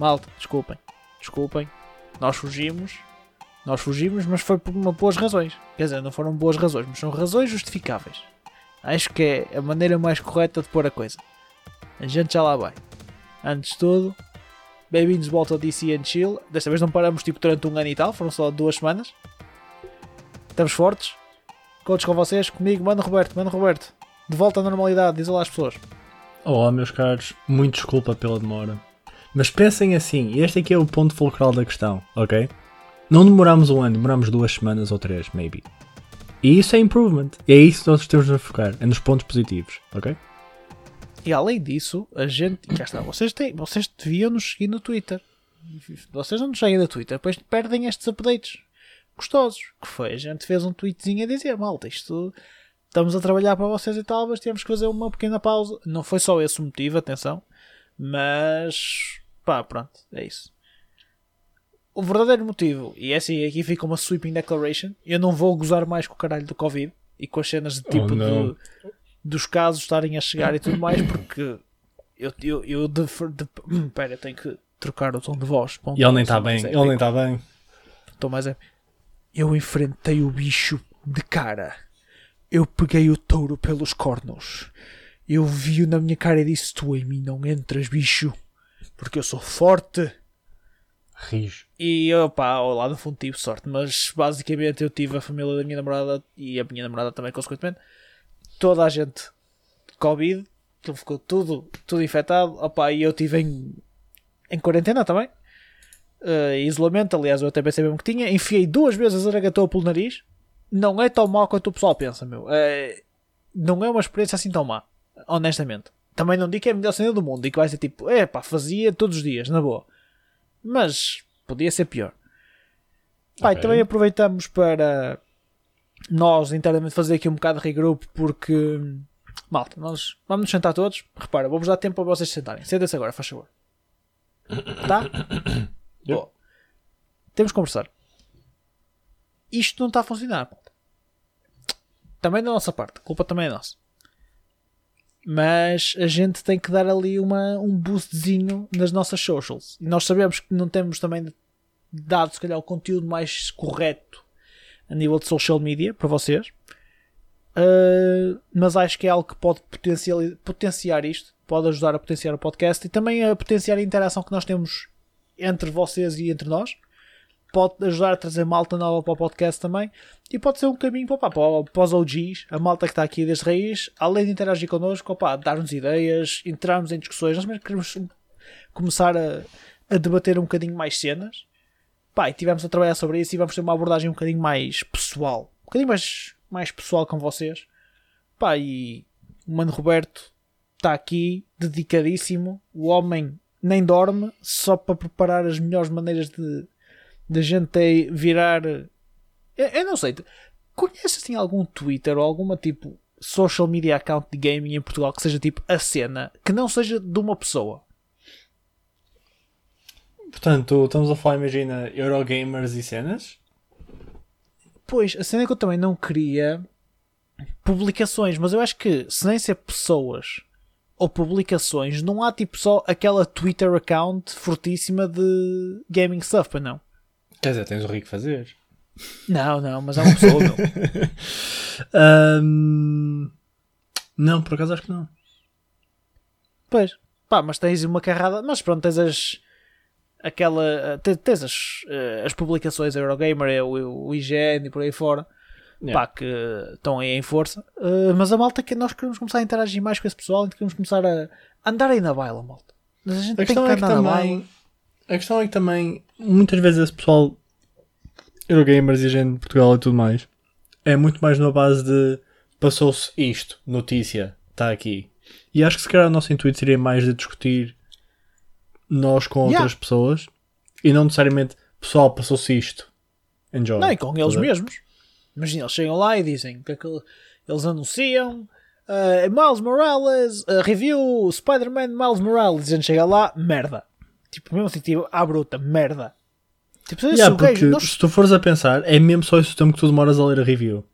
malta, desculpem, desculpem, nós fugimos, nós fugimos, mas foi por uma boas razões. Quer dizer, não foram boas razões, mas são razões justificáveis. Acho que é a maneira mais correta de pôr a coisa. A gente já lá vai. Antes de tudo, bem-vindos de volta ao DC and Chill. Desta vez não paramos tipo durante um ano e tal, foram só duas semanas. Estamos fortes. Contos com vocês, comigo, mano Roberto, mano Roberto. De volta à normalidade, diz olá às pessoas. Olá, meus caros, muito desculpa pela demora. Mas pensem assim, este aqui é o ponto fulcral da questão, ok? Não demoramos um ano, demoramos duas semanas ou três, maybe. E isso é improvement. E é isso que nós temos a focar, é nos pontos positivos, ok? E além disso, a gente. Cá está, vocês, têm, vocês deviam nos seguir no Twitter. Vocês não nos seguem no Twitter, depois perdem estes updates gostosos. Que foi? A gente fez um tweetzinho a dizer: malta, isto. Estamos a trabalhar para vocês e tal, mas temos que fazer uma pequena pausa. Não foi só esse o motivo, atenção. Mas. Pá, pronto, é isso. O verdadeiro motivo, e é assim, aqui fica uma sweeping declaration: eu não vou gozar mais com o caralho do Covid e com as cenas de tipo Oh, de dos casos estarem a chegar e tudo mais, porque eu, eu, eu de, de, hum, pera, tenho que trocar o tom de voz. um E ele nem está bem, ele nem está bem. Tom mais épico. Eu enfrentei o bicho de cara. Eu peguei o touro pelos cornos. Eu vi-o na minha cara e disse: Tu em mim não entras, bicho, porque eu sou forte. Rijo. E opá, ao lado fundo tive sorte, mas basicamente eu tive a família da minha namorada e a minha namorada também, consequentemente, toda a gente Covid, aquilo ficou tudo, tudo infectado, opá, e eu tive em, em quarentena também, eh, isolamento, aliás, eu até pensei mesmo que tinha, enfiei duas vezes a zaragatoa pelo nariz, não é tão mal quanto o pessoal pensa, meu, Eh, não é uma experiência assim tão má, honestamente. Também não digo que é a melhor cena do mundo, digo que vai ser tipo, é pá, fazia todos os dias, na boa. Mas podia ser pior. Pai, Ok. também aproveitamos para nós internamente fazer aqui um bocado de regroup porque malta, nós vamos nos sentar todos. Repara, vou-vos dar tempo para vocês se sentarem. Sentem-se agora, faz favor. Tá? Boa. Temos que conversar. Isto não está a funcionar. Também da nossa parte, a culpa também é nossa. Mas a gente tem que dar ali uma, um boostzinho nas nossas socials. E nós sabemos que não temos também dado, se calhar, o conteúdo mais correto a nível de social media para vocês. Uh, mas acho que é algo que pode potenciar isto, pode ajudar a potenciar o podcast e também a potenciar a interação que nós temos entre vocês e entre nós. Pode ajudar a trazer malta nova para o podcast também e pode ser um caminho pá, para, os OGs, a malta que está aqui desde raiz, além de interagir connosco, dar-nos ideias, entrarmos em discussões. Nós mesmo queremos começar a, a debater um bocadinho mais cenas. Pá, e tivemos a trabalhar sobre isso e vamos ter uma abordagem um bocadinho mais pessoal. Um bocadinho mais, mais pessoal com vocês. Pá, e o Mano Roberto está aqui, dedicadíssimo. O homem nem dorme, só para preparar as melhores maneiras de, de a gente virar. Eu, eu não sei, conhece assim algum Twitter ou alguma tipo social media account de gaming em Portugal que seja tipo a cena, que não seja de uma pessoa? Portanto, estamos a falar, imagina, Eurogamers e cenas. Pois, a cena é que eu também não queria publicações, mas eu acho que se nem ser pessoas ou publicações, não há tipo só aquela Twitter account fortíssima de gaming stuff, não? Quer dizer, tens o Rico fazer. Não, não, mas é uma pessoa, meu. Ahm, Não, por acaso acho que não. Pois, pá, mas tens uma carrada, mas pronto, tens as. Aquela. te- Tens as, eh, as publicações Eurogamer, o, o IGN e por aí fora, Yeah. pá, que estão aí em força. Eh, mas a malta que nós queremos começar a interagir mais com esse pessoal e queremos começar a andar aí na baila, malta. Mas a gente A tem que questão é que andar na baila. A questão é que também, muitas vezes esse pessoal, Eurogamers e gente de Portugal e tudo mais, é muito mais na base de passou-se isto, notícia, está aqui. E acho que se calhar o nosso intuito seria mais de discutir nós com Yeah. outras pessoas e não necessariamente pessoal, passou-se isto. Enjoy. Não, e com eles ver? mesmos. Imagina, eles chegam lá e dizem que eles anunciam. eh, Miles Morales, eh, review Spider-Man Miles Morales. E a gente chega lá, merda. Tipo, mesmo assim, tipo, à bruta, merda. Tipo, se Yeah, o gajo- porque nós- se tu fores a pensar, é mesmo só esse o tempo que tu demoras a ler a review.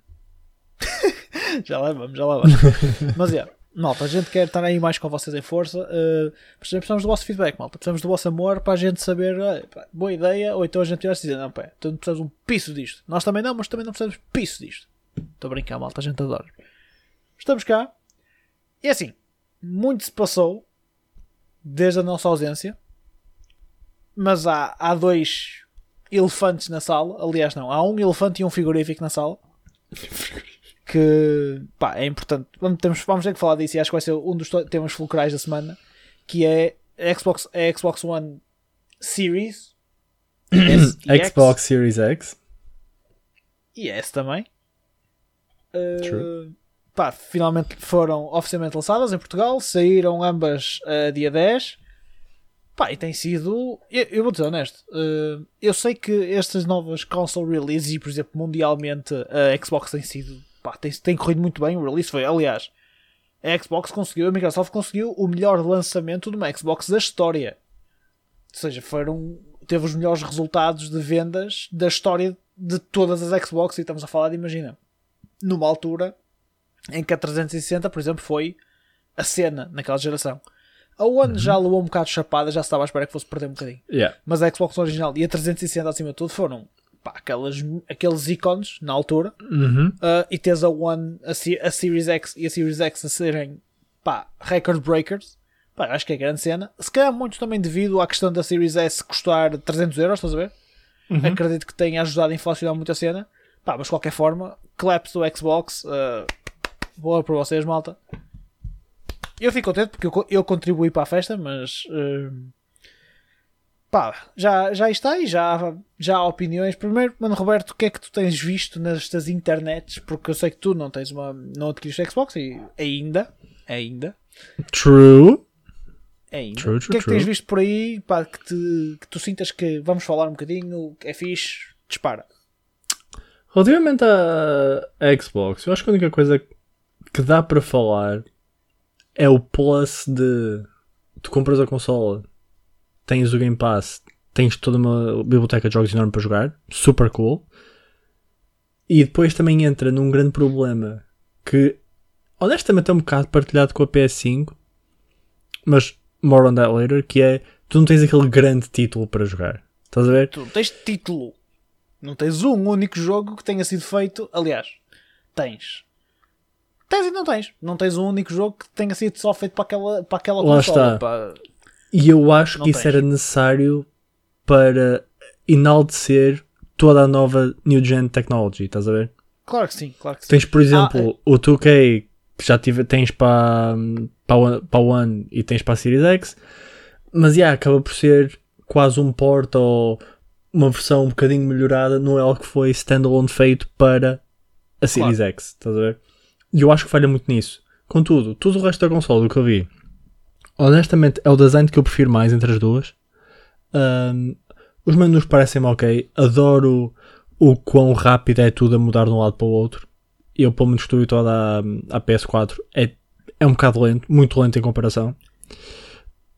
já lá vamos, já lá vamos. Mas é, malta, a gente quer estar aí mais com vocês em força. Uh, precisamos do vosso feedback, malta. Precisamos do vosso amor para a gente saber, uh, pá, boa ideia, ou então a gente tivesse dizer, não, pá, tu não precisas um piso disto. Nós também não, mas também não precisamos piso disto. Estou a brincar, malta, a gente adora. Estamos cá. E assim, muito se passou desde a nossa ausência, mas há, há dois elefantes na sala. Aliás, não, há um elefante e um frigorífico na sala. que pá, é importante. Vamos, temos, vamos ter que falar disso e acho que vai ser um dos temas fulcrais da semana. Que é a Xbox, a Xbox One Series, S Xbox X, Series X e S também. Uh, pá, finalmente foram oficialmente lançadas em Portugal, saíram ambas a uh, dia 10. Pá, e tem sido. Eu, eu vou dizer honesto. Uh, eu sei que estas novas console releases, e por exemplo, mundialmente, a Xbox tem sido. Pá, tem, tem corrido muito bem. O release foi, aliás, a Xbox conseguiu, a Microsoft conseguiu o melhor lançamento de uma Xbox da história. Ou seja, foram. Teve os melhores resultados de vendas da história de todas as Xbox. E estamos a falar de, imagina, numa altura em que a 360, por exemplo, foi a cena naquela geração. A One uhum. já levou um bocado chapada, já estava à espera que fosse perder um bocadinho. Yeah. Mas a Xbox original e a 360 acima de tudo foram pá, aquelas, aqueles ícones na altura. Uhum. Uh, e tens a One, a, a, Series X e a Series X a serem pá, record breakers. Pá, acho que é grande cena. Se calhar muito também devido à questão da Series S custar 300 euros, estás a ver? Uhum. Acredito que tenha ajudado a inflacionar muito a cena. Pá, mas de qualquer forma, claps do Xbox. Uh, boa para vocês, malta. Eu fico contente porque eu, eu contribuí para a festa, mas. Uh, pá, já, já está e já, já há opiniões. Primeiro, Mano Roberto, o que é que tu tens visto nestas internets? Porque eu sei que tu não tens uma. não adquiriste Xbox e ainda. Ainda. True. Ainda. True, true, o que é que tens visto por aí pá, que, te, que tu sintas que vamos falar um bocadinho, é fixe, dispara. Relativamente à, Xbox, eu acho que a única coisa que dá para falar é o plus de tu compras a consola, tens o Game Pass, tens toda uma biblioteca de jogos enorme para jogar, super cool. E depois também entra num grande problema que honestamente é um bocado partilhado com a PS5, mas more on that later, que é tu não tens aquele grande título para jogar. Estás a ver? Tu não tens título. Não tens um único jogo que tenha sido feito. Aliás, tens. Tens e não tens. Não tens um único jogo que tenha sido só feito para aquela, para aquela Lá consola. Está. Para... E eu acho não que tens. isso era necessário para enaltecer toda a nova New Gen Technology, estás a ver? Claro que sim, claro que sim. Tens, por exemplo, ah, o 2K que já tive, tens para, para, para o One e tens para a Series X, mas yeah, acaba por ser quase um port ou uma versão um bocadinho melhorada, não é algo que foi standalone feito para a Series claro. X, estás a ver? E eu acho que falha muito nisso. Contudo, tudo o resto da console, do que eu vi, honestamente é o design que eu prefiro mais entre as duas. Um, os menus parecem-me ok. Adoro o quão rápido é tudo a mudar de um lado para o outro. Eu, pelo menos, estou habituado à, à PS4. É, é um bocado lento, muito lento em comparação.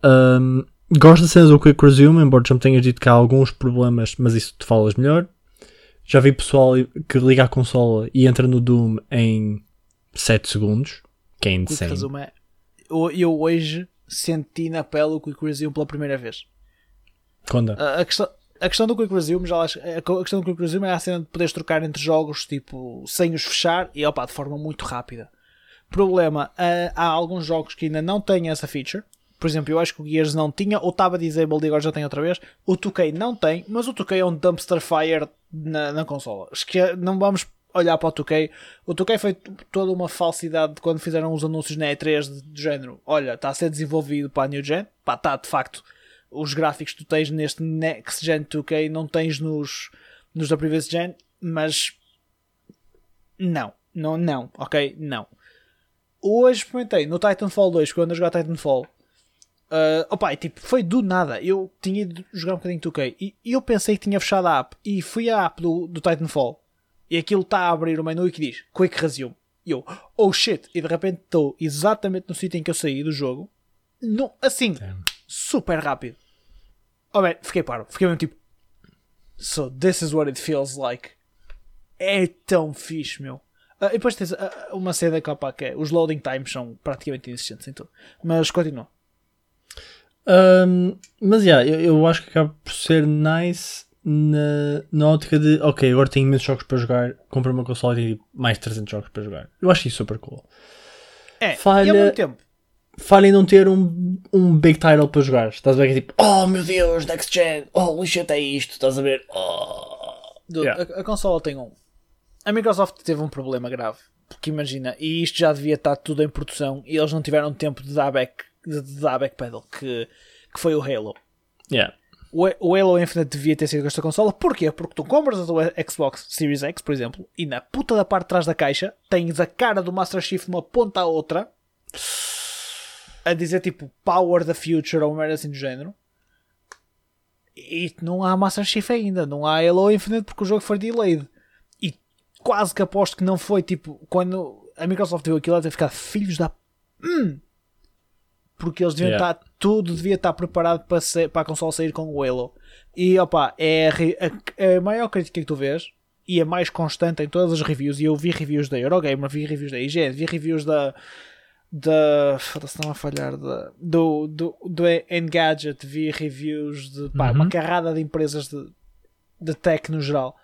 Um, gosto da cena do Quick Resume, embora já me tenhas dito que há alguns problemas, mas isso te falas melhor. Já vi pessoal que liga a consola e entra no Doom em 7 segundos, que é insane. Resume é, eu, eu hoje senti na pele o Quick Resume pela primeira vez. Conta. A, a, questão, a questão do Quick Resume, já a questão do Quick Resume é a cena de poderes trocar entre jogos tipo, sem os fechar e opa, de forma muito rápida. Problema, há alguns jogos que ainda não têm essa feature. Por exemplo, eu acho que o Gears não tinha, ou estava disabled e agora já tem outra vez. O 2K não tem, mas o 2K é um dumpster fire na, na consola. Acho que não vamos olhar para o 2K. O 2K foi toda uma falsidade quando fizeram os anúncios na E3 do género. Olha, está a ser desenvolvido para a New Gen. Pá, está de facto. Os gráficos que tu tens neste Next Gen 2K não tens nos, nos da Previous Gen, mas não, não, não, ok? Não. Hoje experimentei no Titanfall 2, quando eu jogar Titanfall. Uh, opa, e, tipo, foi do nada. Eu tinha ido jogar um bocadinho 2K e, e eu pensei que tinha fechado a app e fui à app do, do Titanfall e aquilo está a abrir o menu e que diz Quick Resume. E eu, oh shit, e de repente estou exatamente no sítio em que eu saí do jogo, no, assim, super rápido. Oh man, fiquei paro, fiquei mesmo tipo, so this is what it feels like. É tão fixe, meu. Ah, e depois tens ah, uma cena que, opa, que é, os loading times são praticamente inexistentes em tudo. Mas continua. Um, mas yeah, eu, eu acho que acaba por ser nice na, na ótica de ok, agora tenho imensos jogos para jogar, compro uma console e tenho mais 300 jogos para jogar. Eu acho isso super cool. É, Falha- e ao tempo. Falha em não ter um, um big title para jogar. Estás a ver que é tipo, oh meu Deus, next gen, oh lixo até isto, estás a ver? Oh. Dude, Yeah. a, a consola tem um. A Microsoft teve um problema grave. Porque imagina, e isto já devia estar tudo em produção e eles não tiveram tempo de dar back, de, de dar backpedal, que, que foi o Halo. Yeah. O, Halo Infinite devia ter sido com esta consola. Porquê? Porque tu compras a tua Xbox Series X, por exemplo, e na puta da parte de trás da caixa tens a cara do Master Chief de uma ponta à outra a dizer tipo Power the Future ou uma merda assim do género. E não há Master Chief ainda, não há Halo Infinite porque o jogo foi delayed. E quase que aposto que não foi tipo quando a Microsoft viu aquilo, ela teve ficar filhos da. Hum. Porque eles deviam Yeah. estar, tudo devia estar preparado para, ser, para a console sair com o Halo. E opa, é a, a- maior crítica que tu vês e a mais constante em todas as reviews. E eu vi reviews da Eurogamer, vi reviews da IGN, vi reviews da. da. foda-se, não a falhar. Da, do, do, do Engadget, vi reviews de pá, uma carrada de empresas de, de tech no geral.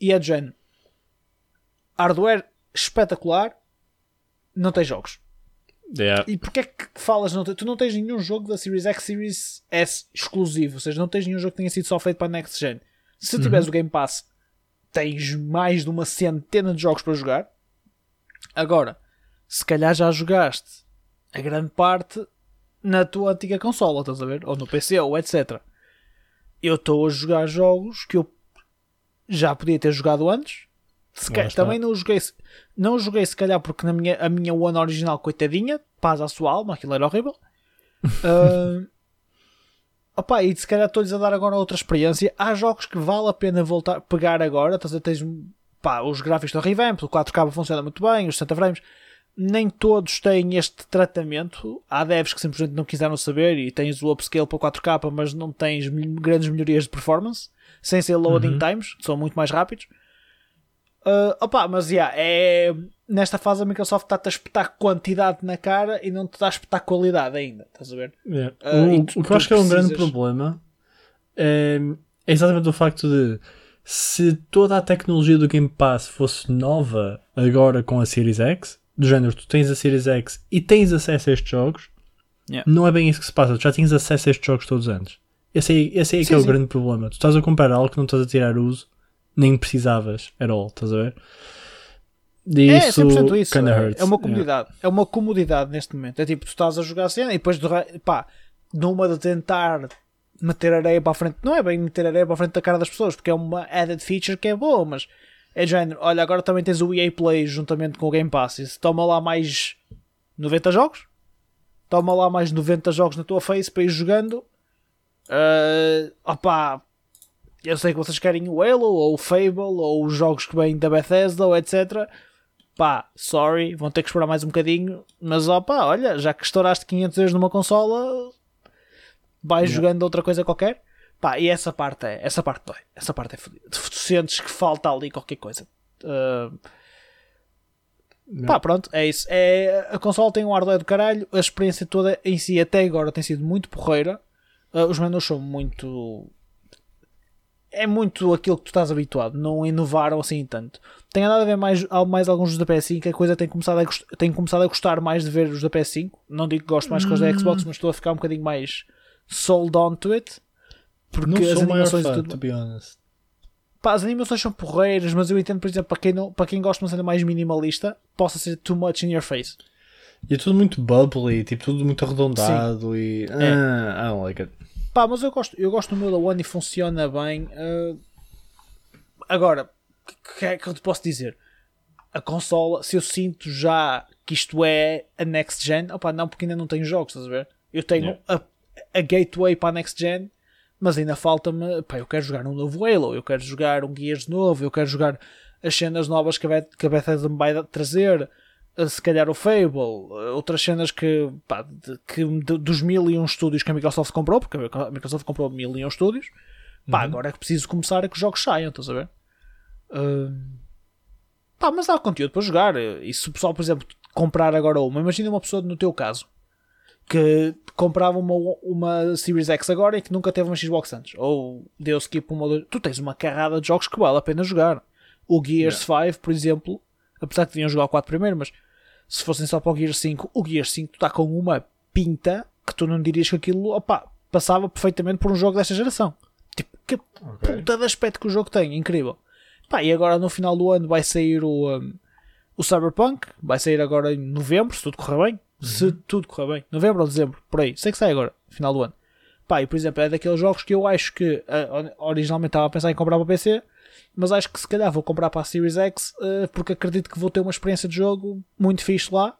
E é género. Hardware espetacular, não tem jogos. Yeah. E porquê é que falas? Não, tu não tens nenhum jogo da Series X, Series S exclusivo, ou seja, não tens nenhum jogo que tenha sido só feito para a Next Gen. Se tiveres o Game Pass, tens mais de uma centena de jogos para jogar. Agora, se calhar já jogaste a grande parte na tua antiga consola, estás a ver? Ou no PC, ou etc. Eu estou a jogar jogos que eu já podia ter jogado antes. Também não joguei, não joguei se calhar porque na minha, a minha One original, coitadinha, paz à sua alma, aquilo era horrível. Ah, opa, e se calhar estou-lhes a dar agora outra experiência. Há jogos que vale a pena voltar pegar agora. Estás a tens pá, os gráficos estão revamp, o 4K funciona muito bem, os 60 frames. Nem todos têm este tratamento. Há devs que simplesmente não quiseram saber e tens o upscale para 4K, mas não tens grandes melhorias de performance, sem ser loading times, que são muito mais rápidos. Uh, opa, mas yeah, é, nesta fase a Microsoft está-te a espetar quantidade na cara e não te dá a espetar qualidade ainda, estás a ver? Yeah. Ah, o, tu- o que eu acho que é um grande problema é, é exatamente o facto de se toda a tecnologia do Game Pass fosse nova agora com a Series X, do género, tu tens a Series X e tens acesso a estes jogos, Yeah. não é bem isso que se passa, tu já tens acesso a estes jogos todos antes. Esse aí, esse aí é que Sim, é o sim. grande problema. Tu estás a comprar algo que não estás a tirar uso, nem precisavas at all, estás a ver? E É, isso 100% isso. É, é uma Yeah. comodidade. É uma comodidade neste momento. É tipo, tu estás a jogar a cena e depois, de pá, numa de tentar meter areia para a frente, não é bem meter areia para a frente da cara das pessoas, porque é uma added feature que é boa, mas é género. Olha, agora também tens o EA Play juntamente com o Game Pass. E se toma lá mais 90 jogos, toma lá mais 90 jogos na tua face para ir jogando. Uh, opá, eu sei que vocês querem o Halo ou o Fable ou os jogos que vêm da Bethesda ou etc. Pá, sorry, vão ter que esperar mais um bocadinho. Mas opá, olha, já que estouraste 500 euros numa consola, vais Yeah. jogando outra coisa qualquer. Pá, e essa parte é, essa parte dói. Essa parte é fodida. Tu sentes que falta ali qualquer coisa. Uh, Pá, pronto, é isso. É, a consola tem um hardware do caralho, a experiência toda em si até agora tem sido muito porreira. Uh, os menus são muito. É muito aquilo que tu estás habituado, não inovaram assim tanto. Tem andado a ver mais, mais alguns dos da PS5, a coisa tem começado, a, tem começado a gostar mais de ver os da PS5. Não digo que gosto mais que os da Xbox, mas estou a ficar um bocadinho mais sold on to it. Porque Não as animações fã, tudo. to be honest. Pá, as animações são porreiras, mas eu entendo, por exemplo, para quem, não, para quem gosta de uma cena mais minimalista, possa ser too much in your face. E é tudo muito bubbly, tipo, tudo muito arredondado e. É. Ah, I don't like it. Pá, mas eu gosto, eu gosto do meu da One e funciona bem. ah, agora, o que é que eu te posso dizer? A consola, se eu sinto já que isto é a next gen, opá, não, porque ainda não tenho jogos, estás a ver? Eu tenho Yeah. a, a gateway para a next gen, mas ainda falta-me, pá, eu quero jogar um novo Halo, eu quero jogar um Gears novo, eu quero jogar as cenas novas que a, Bet- que a Bethesda me vai trazer, se calhar o Fable, eh, outras cenas que, pá, de- que dos mil e um estúdios que a Microsoft comprou, porque a Microsoft comprou mil e um estúdios, pá, agora é que preciso começar a que os jogos saiam, estás a ver? Hum, Pá, mas há conteúdo para jogar. E se o pessoal, por exemplo, comprar agora uma, imagina uma pessoa no teu caso que comprava uma, uma Series X agora e que nunca teve uma Xbox antes, ou deu skip uma ou dois. Tu tens uma carrada de jogos que vale a pena jogar. O Gears 5, por exemplo, apesar que deviam jogar o 4 primeiro, mas se fossem só para o Gears 5, o Gears 5 está com uma pinta que tu não dirias que aquilo opa, passava perfeitamente por um jogo desta geração. Tipo, que Ok. puta de aspecto que o jogo tem, incrível. Pá, e agora no final do ano vai sair o, um, o Cyberpunk, vai sair agora em novembro, se tudo correr bem. Se tudo correr bem, novembro ou dezembro, por aí, sei que sai agora, final do ano. Pá, e por exemplo, é daqueles jogos que eu acho que ah, originalmente estava a pensar em comprar para PC, mas acho que se calhar vou comprar para a Series X ah, porque acredito que vou ter uma experiência de jogo muito fixe lá.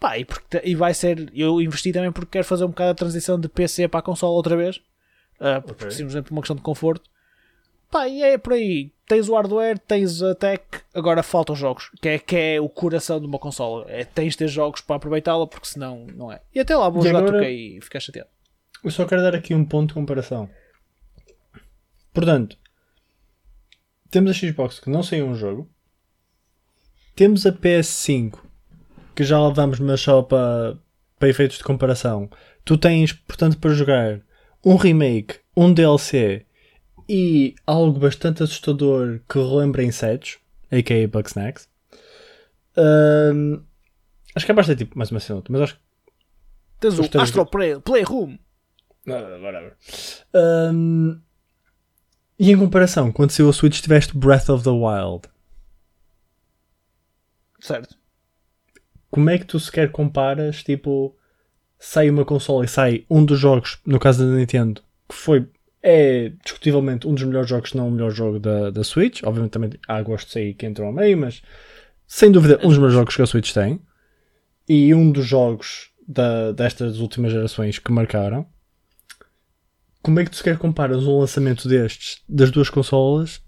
Pá, e, porque, e vai ser. Eu investi também porque quero fazer um bocado a transição de PC para a consola outra vez, ah, porque Ok. simplesmente por uma questão de conforto. Pá, e é por aí. Tens o hardware, tens a tech, agora faltam os jogos, que é, que é o coração de uma consola. É, tens de ter jogos para aproveitá-la, porque senão não é. E até lá vou E jogar agora- 2K e ficar chateado. Eu só quero dar aqui um ponto de comparação. Portanto, temos a Xbox que não saiu um jogo. Temos a PS5 que já lá vamos, mas só para, para efeitos de comparação. Tu tens, portanto, para jogar um remake, um DLC e algo bastante assustador que relembra insetos, a.k.a. Bugsnax. Ahm, acho que é bastante tipo mais uma cena, mas acho que Tens o Astro Play, Playroom. Ah, whatever. Um, e em comparação, quando saiu a Switch, tiveste Breath of the Wild. Certo. Como é que tu sequer comparas? Tipo, sai uma consola e sai um dos jogos, no caso da Nintendo, que foi, é discutivelmente um dos melhores jogos, não o melhor jogo da, da Switch. Obviamente também há gostos aí que entram ao meio, mas sem dúvida um dos melhores jogos que a Switch tem. E um dos jogos da, destas últimas gerações que marcaram. Como é que tu sequer comparas um lançamento destes, das duas consolas,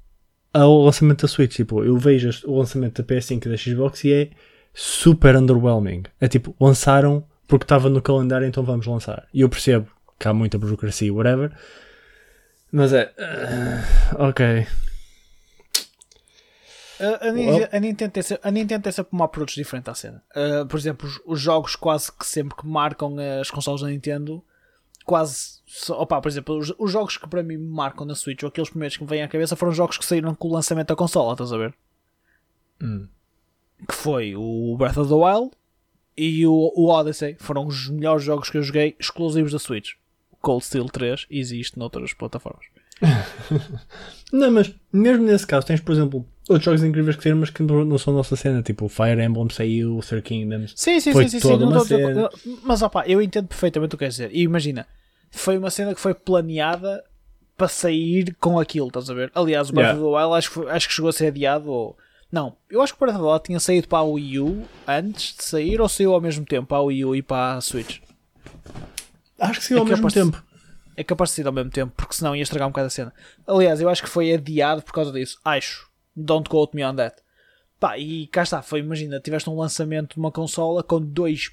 ao lançamento da Switch? Tipo, eu vejo o lançamento da PS5 e da Xbox e é super underwhelming. É tipo, lançaram porque estava no calendário, então vamos lançar. E eu percebo que há muita burocracia, whatever. Mas é. ah, ok. A, a, Ni- a Nintendo tem sempre, a Nintendo tem sempre uma approach diferente à cena. Uh, por exemplo, os, os jogos quase que sempre que marcam as consoles da Nintendo, quase. Opa, por exemplo, os, os jogos que para mim me marcam na Switch, ou aqueles primeiros que me vêm à cabeça, foram jogos que saíram com o lançamento da consola, estás a ver? Hum. Que foi o Breath of the Wild e o, o Odyssey. Foram os melhores jogos que eu joguei exclusivos da Switch. Cold Steel 3 existe noutras plataformas. Não, mas mesmo nesse caso, tens, por exemplo, outros jogos incríveis que tem, mas que não são nossa cena. Tipo, Fire Emblem saiu, Third Kingdoms. Sim, sim, Foi sim, sim, sim. toda não uma cena. Mas opá, eu entendo perfeitamente o que queres dizer. E imagina, foi uma cena que foi planeada para sair com aquilo, estás a ver? Aliás, o Breath Yeah. of the Wild acho que, acho que chegou a ser adiado ou. Não, eu acho que o Breath of the Wild tinha saído para a Wii U antes de sair ou saiu ao mesmo tempo para a Wii U e para a Switch. Acho que saiu É ao mesmo tempo. É capaz de sair ao mesmo tempo, porque senão ia estragar um bocado a cena. Aliás, eu acho que foi adiado por causa disso. Acho. Don't quote me on that. Pá, e cá está. Foi, imagina, tiveste um lançamento de uma consola com dois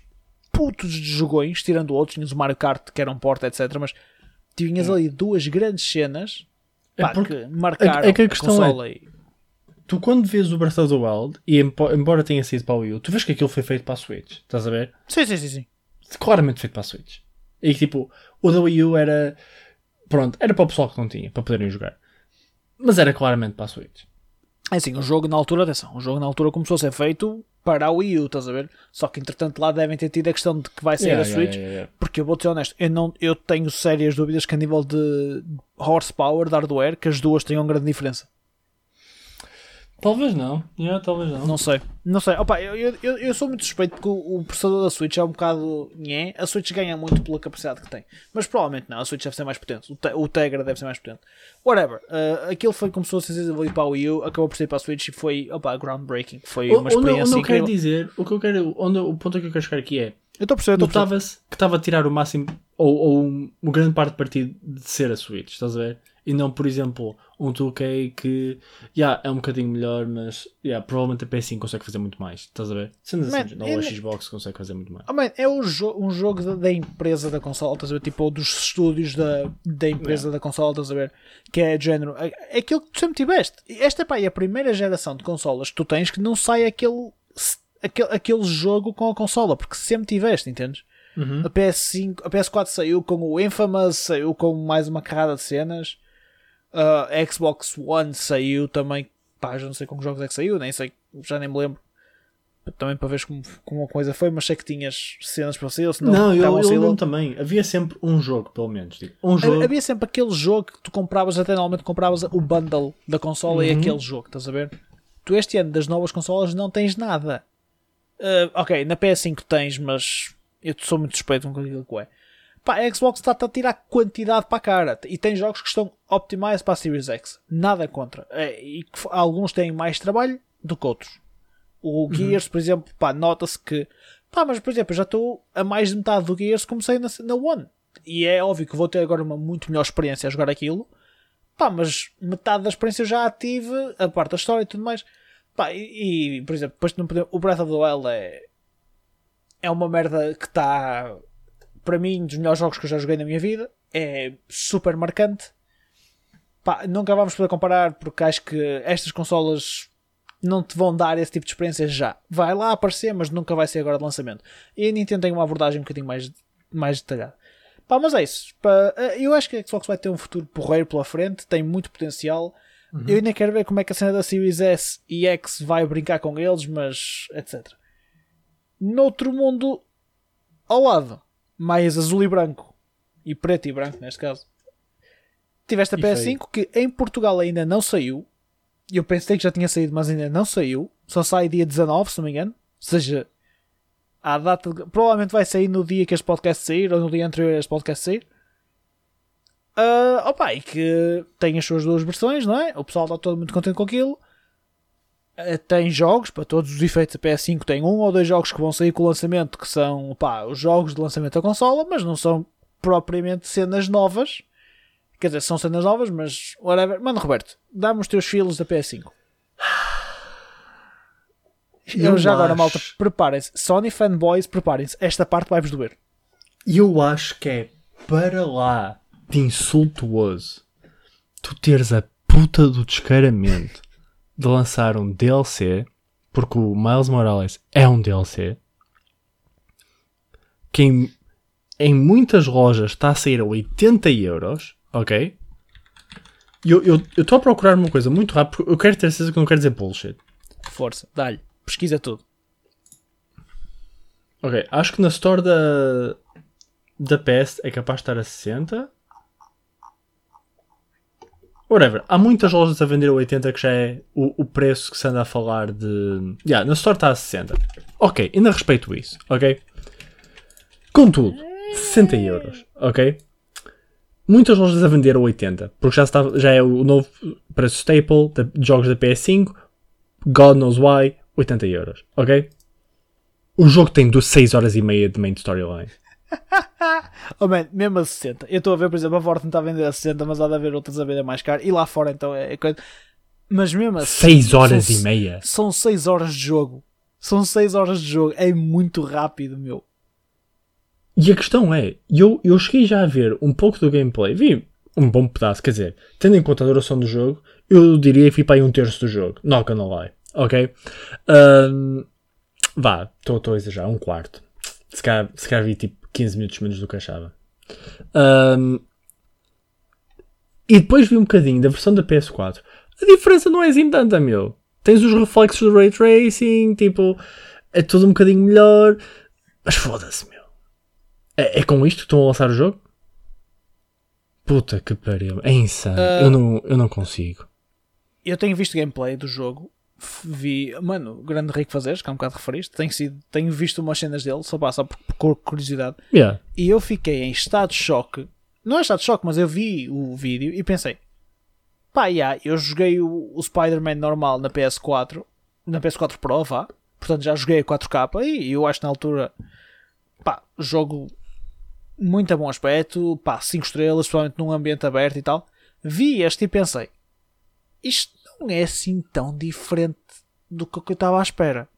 putos de jogões, tirando outros. Tinhas o Mario Kart, que era um porta, etc. Mas tinhas ali duas grandes cenas É pá, porque- que marcaram é que a questão consola e- Tu, quando vês o Breath of the Wild, e embora tenha sido para o Wii U, tu vês que aquilo foi feito para a Switch. Estás a ver? Sim, sim, sim, sim. claramente feito para a Switch. E tipo, o da Wii U era. Pronto, era para o pessoal que não tinha, para poderem jogar. Mas era claramente para a Switch. É assim, o jogo na altura, atenção, o jogo na altura começou a ser feito para a Wii U, estás a ver? Só que entretanto lá devem ter tido a questão de que vai sair Yeah, a Switch. yeah, yeah. Porque eu vou ser honesto, eu, não, eu tenho sérias dúvidas que a nível de horsepower, de hardware, que as duas tenham grande diferença. Talvez não. Yeah, talvez não. Não sei. Não sei. Opa, eu, eu, eu sou muito suspeito porque o, o processador da Switch é um bocado. Nhé. A Switch ganha muito pela capacidade que tem. Mas provavelmente não. A Switch deve ser mais potente. O, te, o Tegra deve ser mais potente. Whatever. Uh, aquilo foi começou a ser desenvolvido para a Wii U, acabou por ser para a Switch e foi opa, groundbreaking. Foi O- uma onde, experiência onde eu quero incrível. dizer, o que eu quero, onde, o ponto que eu quero chegar aqui é Eu estou a perceber, eu estou a perceber. notava-se que estava a tirar o máximo ou, ou uma grande parte de partido de ser a Switch, estás a ver? E não, por exemplo, um 2K que yeah, é um bocadinho melhor, mas yeah, provavelmente a PS5 consegue fazer muito mais. Estás a ver? Sendo assim, não, é- a Xbox consegue fazer muito mais. Oh, man, é o jo- um jogo da, da empresa da consola, estás a ver? Tipo, ou dos estúdios da, da empresa da consola, estás a ver? Que é género. É, é aquilo que tu sempre tiveste. Esta pá, é a primeira geração de consolas que tu tens que não sai aquele, aquele, aquele jogo com a consola, porque sempre tiveste, entendes? Uhum. A PS5, a PS4 saiu com o Infamous, saiu com mais uma carrada de cenas. Uh, a Xbox One saiu também. Pá, já não sei com que jogos é que saiu, nem sei, já nem me lembro. Também para ver como, como a coisa foi, mas sei que tinhas cenas para ou senão Não, eu, eu sair lembro também. Havia sempre um jogo, pelo menos. Tipo, um jogo. Havia sempre aquele jogo que tu compravas, até normalmente compravas o bundle da consola e Uhum. aquele jogo, estás a ver? Tu este ano das novas consolas não tens nada. Uh, ok, na PS5 tens, mas eu sou muito suspeito com aquilo que é. Pá, a Xbox está-te a tirar quantidade para a cara e tem jogos que estão optimizados para a Series X. Nada contra. É, e alguns têm mais trabalho do que outros. O Gears, por exemplo, pá, nota-se que. Pá, mas por exemplo, eu já estou a mais de metade do Gears comecei na, na One. E é óbvio que vou ter agora uma muito melhor experiência a jogar aquilo. Pá, mas metade da experiência eu já a tive, a parte da história e tudo mais. Pá, e, e, por exemplo, depois não podemos, o Breath of the Wild é. É uma merda que está. Para mim, dos melhores jogos que eu já joguei na minha vida. É super marcante. Pá, nunca vamos poder comparar porque acho que estas consolas não te vão dar esse tipo de experiência já. Vai lá aparecer, mas nunca vai ser agora de lançamento. E a Nintendo tem uma abordagem um bocadinho mais, mais detalhada. Pá, mas é isso. Pá, eh, eu acho que a Xbox vai ter um futuro porreiro pela frente, tem muito potencial. Eu ainda quero ver como é que a cena da Series S e X vai brincar com eles, mas etc. Noutro mundo ao lado, mais azul e branco, e preto e branco neste caso, tiveste a E PS5 que em Portugal ainda não saiu. Eu pensei que já tinha saído, mas ainda não saiu. Só sai dia 19, se não me engano. Ou seja, a data. de- Provavelmente vai sair no dia que este podcast sair, ou no dia anterior a este podcast sair. Ah, opa, e que tem as suas duas versões, não é? O pessoal está todo muito contente com aquilo. Ah, tem jogos, para todos os efeitos, a PS5 tem um ou dois jogos que vão sair com o lançamento, que são pá, os jogos de lançamento da consola, mas não são propriamente cenas novas. Quer dizer, são cenas novas, mas whatever. Mano, Roberto, dá-me os teus filos da PS5. Eu, Eu já agora, acho- malta, preparem-se. Sony fanboys, preparem-se. Esta parte vai-vos doer. Eu acho que é para lá de insultuoso tu teres a puta do descaramento de lançar um DLC, porque o Miles Morales é um DLC, que em, em muitas lojas está a sair a 80 euros, ok? Eu estou a procurar uma coisa muito rápido, porque eu quero ter certeza que eu não quero dizer bullshit. Força, dá-lhe. Pesquisa tudo. Ok, acho que na store da, da PS é capaz de estar a 60. Whatever. Há muitas lojas a vender a 80 que já é o, o preço que se anda a falar de. Yeah, na store está a 60. Ok, ainda respeito isso, ok? Contudo, 60 euros, ok? Muitas lojas a vender a 80, porque já, está, já é o novo preço staple de jogos da PS5. God knows why, 80 euros, ok? O jogo tem 6 horas e meia de main storyline. Oh man, mesmo a 60. Eu estou a ver, por exemplo, a Fortnite está a vender a 60, mas há de haver outras a vender mais caro. E lá fora então é, é coisa. Mas mesmo assim. 6 horas são, e meia. São 6 horas de jogo. São 6 horas de jogo. É muito rápido, meu. E a questão é, eu, eu cheguei já a ver um pouco do gameplay, vi um bom pedaço, quer dizer, tendo em conta a duração do jogo, eu diria que fui para aí um terço do jogo, not gonna lie, ok? Ahm, vá, estou a exagerar, um quarto. Se calhar, se calhar vi tipo 15 minutos menos do que achava. Ahm, e depois vi um bocadinho da versão da PS4. A diferença não é assim tanta, meu. Tens os reflexos do Ray Tracing, tipo, é tudo um bocadinho melhor. Mas foda-se. É, é com isto que estão a lançar o jogo? Puta que pariu. É insano. Ah. eu, não, eu não consigo. Eu tenho visto gameplay do jogo. Vi, mano, o grande Rico Fazeres, que há um bocado referiste. Tenho, sido, tenho visto umas cenas dele, só, só por, por curiosidade. Yeah. E eu fiquei em estado de choque. Não é estado de choque, mas eu vi o vídeo e pensei: pá, yeah, eu joguei o, o Spider-Man normal na PS4, na PS4 Pro, vá. Portanto, já joguei a 4K e eu acho na altura, pá, jogo muito a bom aspecto, pá, 5 estrelas, principalmente num ambiente aberto e tal. Vi este e pensei: isto não é assim tão diferente do que eu estava à espera.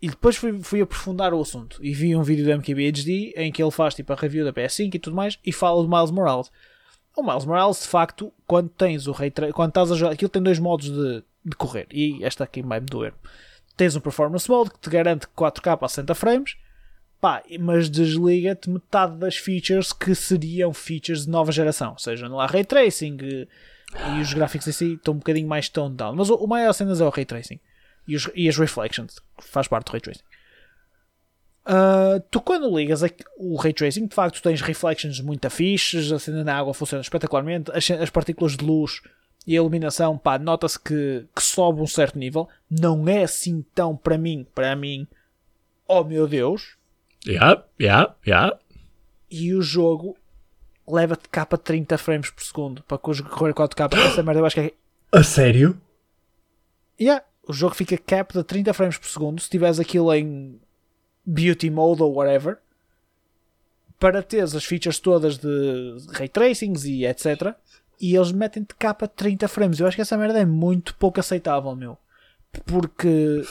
E depois fui, fui aprofundar o assunto e vi um vídeo do MKBHD em que ele faz tipo a review da PS5 e tudo mais e fala de Miles Morales. O Miles Morales, de facto, quando tens o Ray quando estás a jogar, aquilo tem dois modos de, de correr e esta aqui vai-me doer. Tens um Performance Mode que te garante 4K a 60 frames, pá, mas desliga-te metade das features que seriam features de nova geração. Ou seja, não há Ray Tracing e, e os gráficos si estão um bocadinho mais toned down. Mas o, o maior cenas é o Ray Tracing e, os, e as Reflections, que faz parte do Ray Tracing. Uh, tu quando ligas o Ray Tracing, de facto tens reflections muito fixes, a cena na água funciona espetacularmente, as, as partículas de luz e a iluminação, pá, nota-se que, que sobe um certo nível. Não é assim tão para mim, para mim, oh meu Deus. Yeah, yeah, yeah. E o jogo leva-te capa 30 frames por segundo para correr 4K. Essa merda eu acho que é. A sério? Yeah, o jogo fica cap de 30 frames por segundo se tiveres aquilo em beauty mode ou whatever para teres as features todas de ray tracings e etc. E eles metem-te capa 30 frames. Eu acho que essa merda é muito pouco aceitável, meu. Porque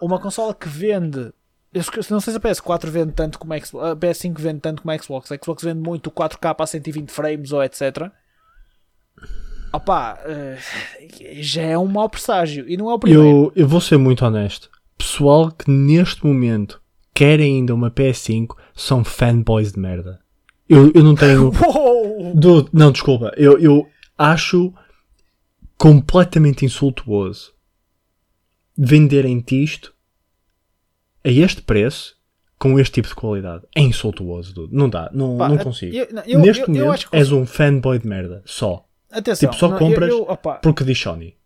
uma consola que vende. Eu não sei se a PS4 vende tanto como a, Xbox, a PS5 vende tanto como a Xbox. A Xbox vende muito 4K a 120 frames ou etc. Opa, uh, já é um mau presságio. E não é o primeiro. Eu, eu vou ser muito honesto. Pessoal que neste momento querem ainda uma PS5 são fanboys de merda. Eu, eu não tenho. Do, não, desculpa. Eu, eu acho completamente insultuoso venderem-te isto a este preço com este tipo de qualidade. É insultuoso, dude. Não dá. Não, Pá, não consigo. Eu, eu, Neste momento és um fanboy de merda. Só. Atenção. Tipo, só compras porque diz Sony.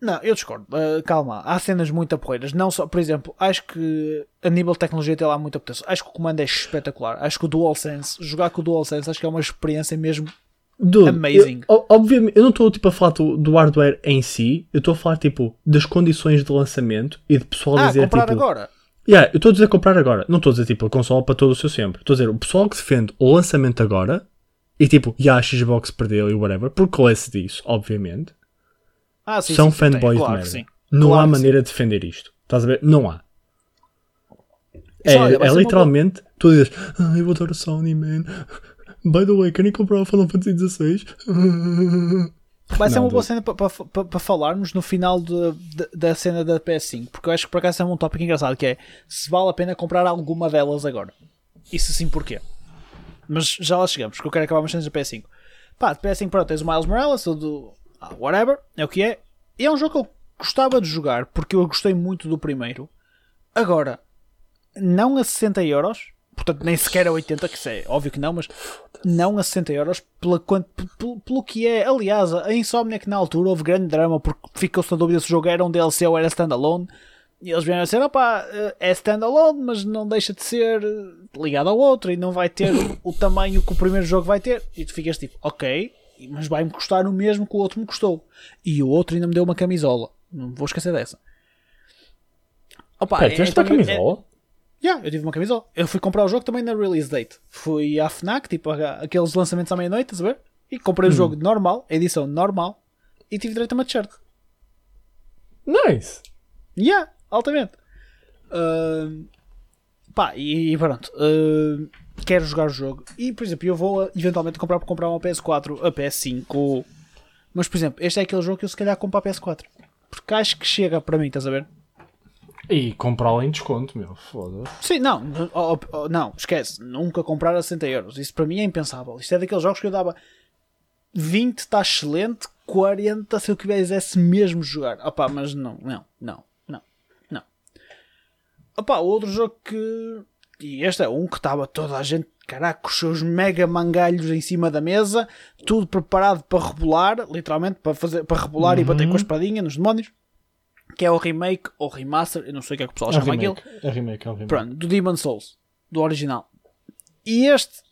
Não, eu discordo. Uh, calma, há cenas muito apoeiras. Não só, por exemplo, acho que a nível de tecnologia tem lá muita potência. Acho que o comando é espetacular. Acho que o DualSense, jogar com o DualSense, acho que é uma experiência mesmo Dude, amazing. Eu, obviamente, eu não estou tipo, a falar do, do, hardware em si, eu estou a falar tipo das condições de lançamento e de pessoal ah, dizer comprar tipo. agora. Yeah, eu estou a dizer comprar agora. Não estou a dizer tipo a console para todo o seu sempre. Estou a dizer o pessoal que defende o lançamento agora e tipo, yeah, a Xbox perdeu e whatever, porque lê-se disso, obviamente. Ah, sim, são sim, fanboys claro de merda. Não claro há maneira sim. de defender isto. Estás a ver? Não há. É, olha, é literalmente, uma... tu dizes, ah, eu adoro Sony, man. By the way, querem comprar o Final Fantasy XVI? Vai ser uma boa cena para falarmos no final de, de, da cena da PS5, porque eu acho que por acaso é um tópico engraçado que é se vale a pena comprar alguma delas agora. E se sim, porquê? Mas já lá chegamos, porque eu quero acabar umas cenas da PS5. Pá, de PS5 pronto, tens o Miles Morales, do, ah, whatever, é o que é. E é um jogo que eu gostava de jogar porque eu gostei muito do primeiro. Agora, não a 60 euros, portanto nem sequer a 80, que isso é óbvio que não, mas não a 60 euros pela, pelo, pelo que é. Aliás, a Insomniac na altura houve grande drama porque ficou-se na dúvida se o jogo era um DLC ou era standalone. E eles vieram a dizer, opá, é standalone, mas não deixa de ser ligado ao outro e não vai ter o tamanho que o primeiro jogo vai ter. E tu ficas tipo, ok, mas vai-me custar o mesmo que o outro me custou. E o outro ainda me deu uma camisola. Não vou esquecer dessa. Opa, Pera, tiveste é, uma camisola? É, yeah, eu tive uma camisola. Eu fui comprar o jogo também na release date. Fui à FNAC, tipo aqueles lançamentos à meia-noite, estás a ver? E comprei hum. o jogo normal, edição normal, e tive direito a uma t-shirt. Nice! Yeah, altamente. Uh, pá, e, e pronto. Uh, quero jogar o jogo. E, por exemplo, eu vou eventualmente comprar para comprar uma PS4, a PS5. Mas, por exemplo, este é aquele jogo que eu se calhar compro a PS4. Porque acho que chega para mim, estás a ver? E comprá-lo em desconto, meu, foda-se. Sim, não, oh, oh, não, esquece, nunca comprar a 60 euros. Isso para mim é impensável. Isto é daqueles jogos que eu dava 20 está excelente, 40 se eu quisesse mesmo jogar. Opá, mas não, não, não, não, não. Opá, outro jogo que e este é um que estava toda a gente, caraca, com os seus mega mangalhos em cima da mesa, tudo preparado para rebolar, literalmente, para, fazer, para rebolar uhum. e bater com a espadinha nos demónios. Que é o remake ou remaster, eu não sei o que é que o pessoal é chama remake, aquilo. É remake, é remake. Pronto, do Demon Souls, do original. E este,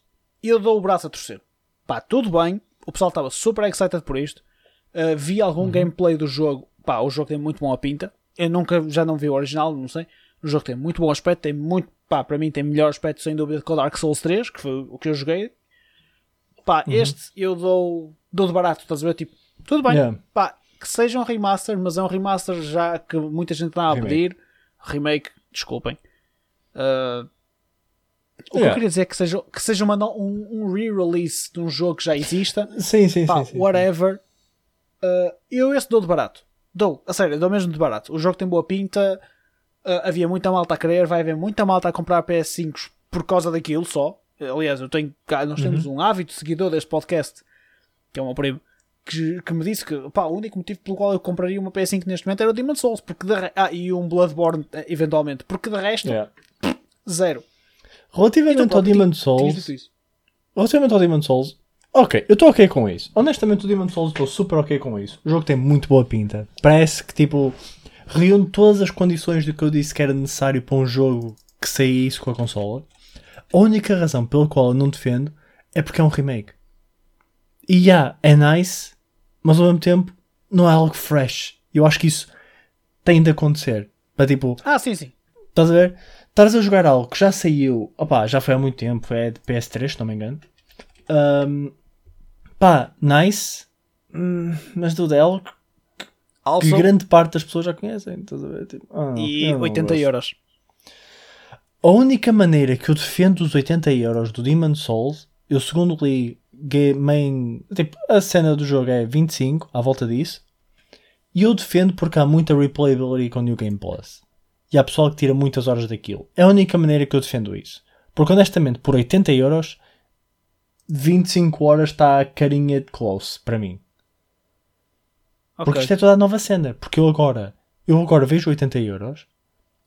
eu dou o braço a torcer. Pá, tudo bem, o pessoal estava super excited por isto. Uh, vi algum uhum. gameplay do jogo, pá, o jogo tem muito boa pinta. Eu nunca, já não vi o original, não sei. O jogo tem muito bom aspecto, tem muito pá, para mim tem melhor aspecto sem dúvida que o Dark Souls 3, que foi o que eu joguei. Pá, uhum. este eu dou dou de barato, estás a ver? Tipo, tudo bem, Yeah. pá, que seja um remaster, mas é um remaster já que muita gente está a Remake. pedir. Remake, desculpem. Uh, o que eu Yeah. queria dizer é que seja, que seja uma um, um re-release de um jogo que já exista. Sim, sim, Pá, sim. sim. whatever. Uh, eu esse dou de barato. Dou, a sério, dou mesmo de barato. O jogo tem boa pinta. uh, havia muita malta a querer, vai haver muita malta a comprar PS5 por causa daquilo só. Aliás, eu tenho, nós Uhum. temos um ávido seguidor deste podcast, que é o meu primo, que, que me disse que pá, o único motivo pelo qual eu compraria uma PS5 neste momento era o Demon Souls, porque de re- ah, e um Bloodborne eh, eventualmente, porque de resto, Yeah. zero. Relativamente E tu, ao Demon Souls, relativamente ao Demon Souls, ok, eu estou ok com isso. Honestamente, o Demon Souls estou super ok com isso. O jogo tem muito boa pinta. Parece que tipo reúne todas as condições do que eu disse que era necessário para um jogo que saísse com a consola. A única razão pela qual eu não defendo é porque é um remake. E já, é nice, mas ao mesmo tempo não é algo fresh. Eu acho que isso tem de acontecer. Para tipo, Ah, sim, sim. Estás a ver? Estás a jogar algo que já saiu, opá, já foi há muito tempo, é de PS3, se não me engano. Ahm, pá, nice, hum, mas do Dell, que Also, grande parte das pessoas já conhecem. Estás a ver? Tipo, ah, e eu não 80 gosto. euros. A única maneira que eu defendo os 80 euros do Demon Souls, eu segundo li main, tipo, a cena do jogo é 25, à volta disso, e eu defendo porque há muita replayability com New Game Plus. E há pessoal que tira muitas horas daquilo. É a única maneira que eu defendo isso. Porque honestamente, por 80 euros, 25 horas está a carinha de close para mim. Porque Ok. isto é toda a nova cena. Porque eu agora, eu agora vejo 80 euros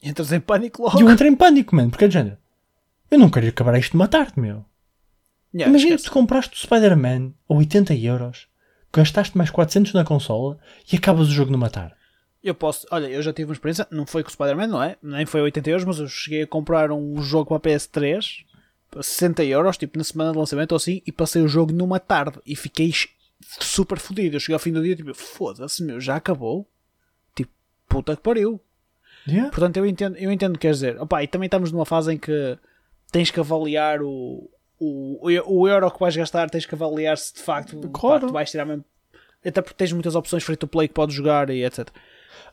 Entras em pânico logo. e eu entrei em pânico, mano. Porque é de género. Eu não quero acabar isto numa tarde, meu. Yeah, Imagina que tu compraste o Spider-Man a 80 euros, gastaste mais 400 na consola e acabas o jogo numa tarde. Eu posso, olha, eu já tive uma experiência, não foi com o Spider-Man, não é? Nem foi 80 euros, mas eu cheguei a comprar um jogo para a PS3 a 60 euros, tipo na semana de lançamento ou assim, e passei o jogo numa tarde e fiquei super fodido. Eu cheguei ao fim do dia tipo, foda-se, meu, já acabou. Tipo, puta que pariu. Yeah. Portanto, eu entendo, eu entendo o que queres dizer. Opa, e também estamos numa fase em que tens que avaliar o, o, o euro que vais gastar, tens que avaliar se de facto pá, Claro. tu vais tirar mesmo. Até porque tens muitas opções free to play que podes jogar e etc.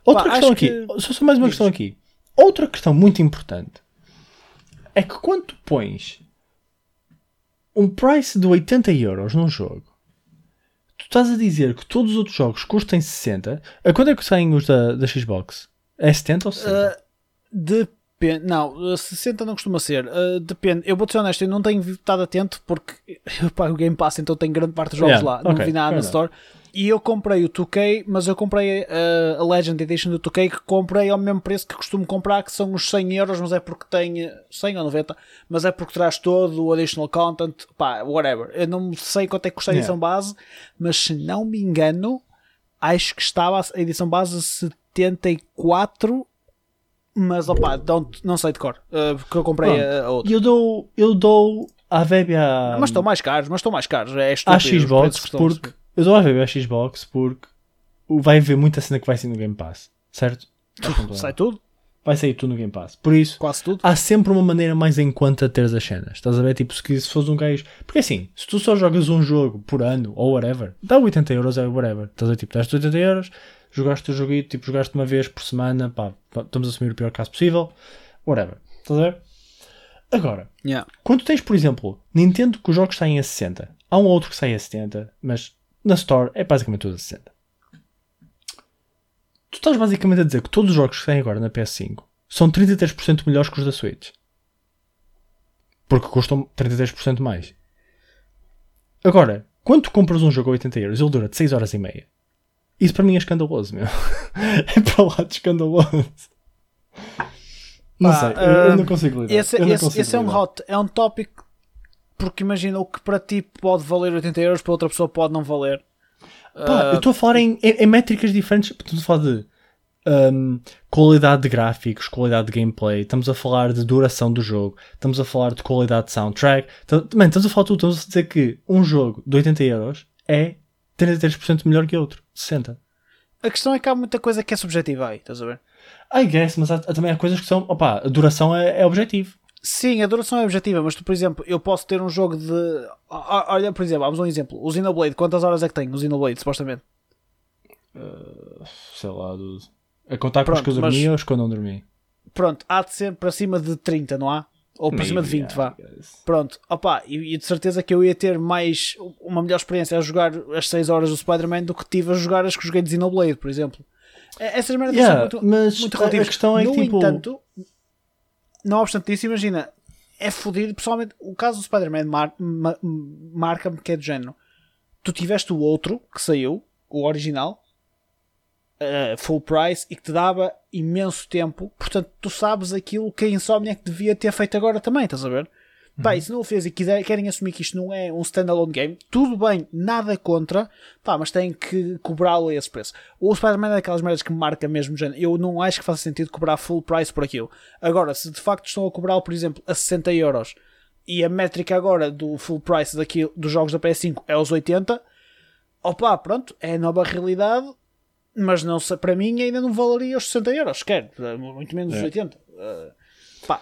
Outra Pá, questão aqui, que- só, só mais uma Diz. questão aqui. Outra questão muito importante é que quando tu pões um price de 80 euros num jogo, tu estás a dizer que todos os outros jogos custem 60. A quanto é que saem os da, da Xbox? É 70 ou 60? Uh, depende. Não, uh, 60 não costuma ser. Uh, depende. Eu vou ser honesto, eu não tenho estado atento porque eu pago o Game Pass, então tenho grande parte dos jogos Yeah, lá. Não ok, vi nada na Store. E eu comprei o 2K, mas eu comprei uh, a Legend Edition do 2K que comprei ao mesmo preço que costumo comprar, que são os 100 euros, mas é porque tem uh, 100 ou 90, mas é porque traz todo o additional content, pá, whatever. Eu não sei quanto é que custa a Yeah. edição base, mas se não me engano, acho que estava a edição base a 74 mas opá, don't, não sei de cor, uh, porque eu comprei a, a outra. Eu dou, eu dou à Vébia Mas estão mais caros, mas estão mais caros. É estúpido, os Xbox a porque eu dou à Vébia à Xbox porque vai haver muita cena que vai sair no Game Pass, certo? Sai tudo, Vai sair tudo no Game Pass. Por isso, quase tudo. há sempre uma maneira mais em conta de teres as cenas. Estás a ver? Tipo, se, se fores um gajo. Porque assim, se tu só jogas um jogo por ano ou whatever, dá 80 euros, é whatever. Estás a ver? Tipo, dás 80 euros, jogaste o joguito, tipo, jogaste uma vez por semana, pá, estamos a assumir o pior caso possível, whatever. Estás a ver? Agora, Yeah. quando tens, por exemplo, Nintendo que os jogos saem a 60, há um outro que sai a 70, mas na Store é basicamente tudo a 60. Tu estás basicamente a dizer que todos os jogos que saem agora na PS5 são 33% melhores que os da Switch. Porque custam 33% mais. Agora, quando tu compras um jogo a 80 euros, ele dura de 6 horas e meia. Isso para mim é escandaloso, meu. é para lá de escandaloso. Não Pá, sei, eu, eu ah, não consigo lidar. Esse, esse, consigo esse é um lidar. hot, é um tópico porque imagina o que para ti pode valer 80 euros, para outra pessoa pode não valer. Pá, Ah, eu estou a falar em, em- em métricas diferentes. Estamos a falar de hum, qualidade de gráficos, qualidade de gameplay, estamos a falar de duração do jogo, estamos a falar de qualidade de soundtrack. Então, man, estamos a falar de tudo. Estamos a dizer que um jogo de 80 euros é 33% melhor que outro, 60. a questão é que há muita coisa que é subjetiva aí, estás a ver? I guess, mas há- também há coisas que são. Opá, a duração é, é objetivo. Sim, a duração é objetiva, mas tu, por exemplo, eu posso ter um jogo de. Olha, por exemplo, vamos um exemplo. O Xenoblade, quantas horas é que tem o Xenoblade, supostamente? Uh, sei lá, do... a contar com os que eu dormi mas... ou os que eu não dormi. Pronto, há de ser para cima de 30, não há? Ou Maybe, cima de 20, yeah, vá. Pronto, opa, e, e, de certeza que eu ia ter mais, uma melhor experiência a jogar as 6 horas do Spider-Man do que tive a jogar as que joguei de Xenoblade, por exemplo. Essas merdas yeah, são muito, mas muito relativas. A questão é no que, tipo... entanto, não obstante isso, imagina, é fodido. Pessoalmente, o caso do Spider-Man mar, mar, marca-me que é do género. Tu tiveste o outro que saiu, o original, uh, full price, e que te dava imenso tempo. Portanto, tu sabes aquilo que a Insomniac devia ter feito agora também, estás a ver? Pá, uhum. e se não o fez e quiser, querem assumir que isto não é um standalone game, tudo bem, nada contra, pá, mas têm que cobrá-lo a esse preço. O Spider-Man é daquelas merdas que marca mesmo, género. eu não acho que faça sentido cobrar full price por aquilo. Agora, se de facto estão a cobrar, por exemplo, a 60 euros e a métrica agora do full price daquilo, dos jogos da PS5 é aos 80, opá, pronto, é a nova realidade, mas não para mim ainda não valeria os 60 euros, quer, muito menos os é. 80. Uh, pá,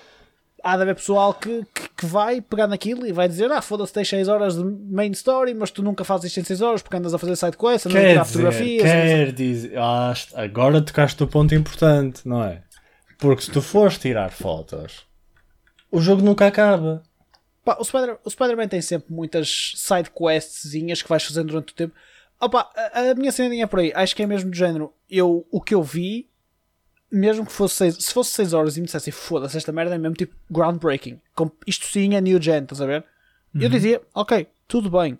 há de haver pessoal que, que, que, vai pegar naquilo e vai dizer: Ah, foda-se, tens 6 horas de main story, mas tu nunca fazes isto em 6 horas porque andas a fazer side quest, andas quer a tirar fotografias. Quer dizer, ah, agora tocaste o ponto importante, não é? Porque se tu fores tirar fotos, o jogo nunca acaba. Pá, o Spider-Man Spider tem sempre muitas side questzinhas que vais fazendo durante o tempo. Opa, a, a minha cena é por aí. Acho que é mesmo do género. Eu, o que eu vi mesmo que fosse 6, se fosse 6 horas e me dissessem foda-se, esta merda é mesmo tipo groundbreaking. Isto sim é new gen, estás a ver? Uhum. Eu dizia, ok, tudo bem.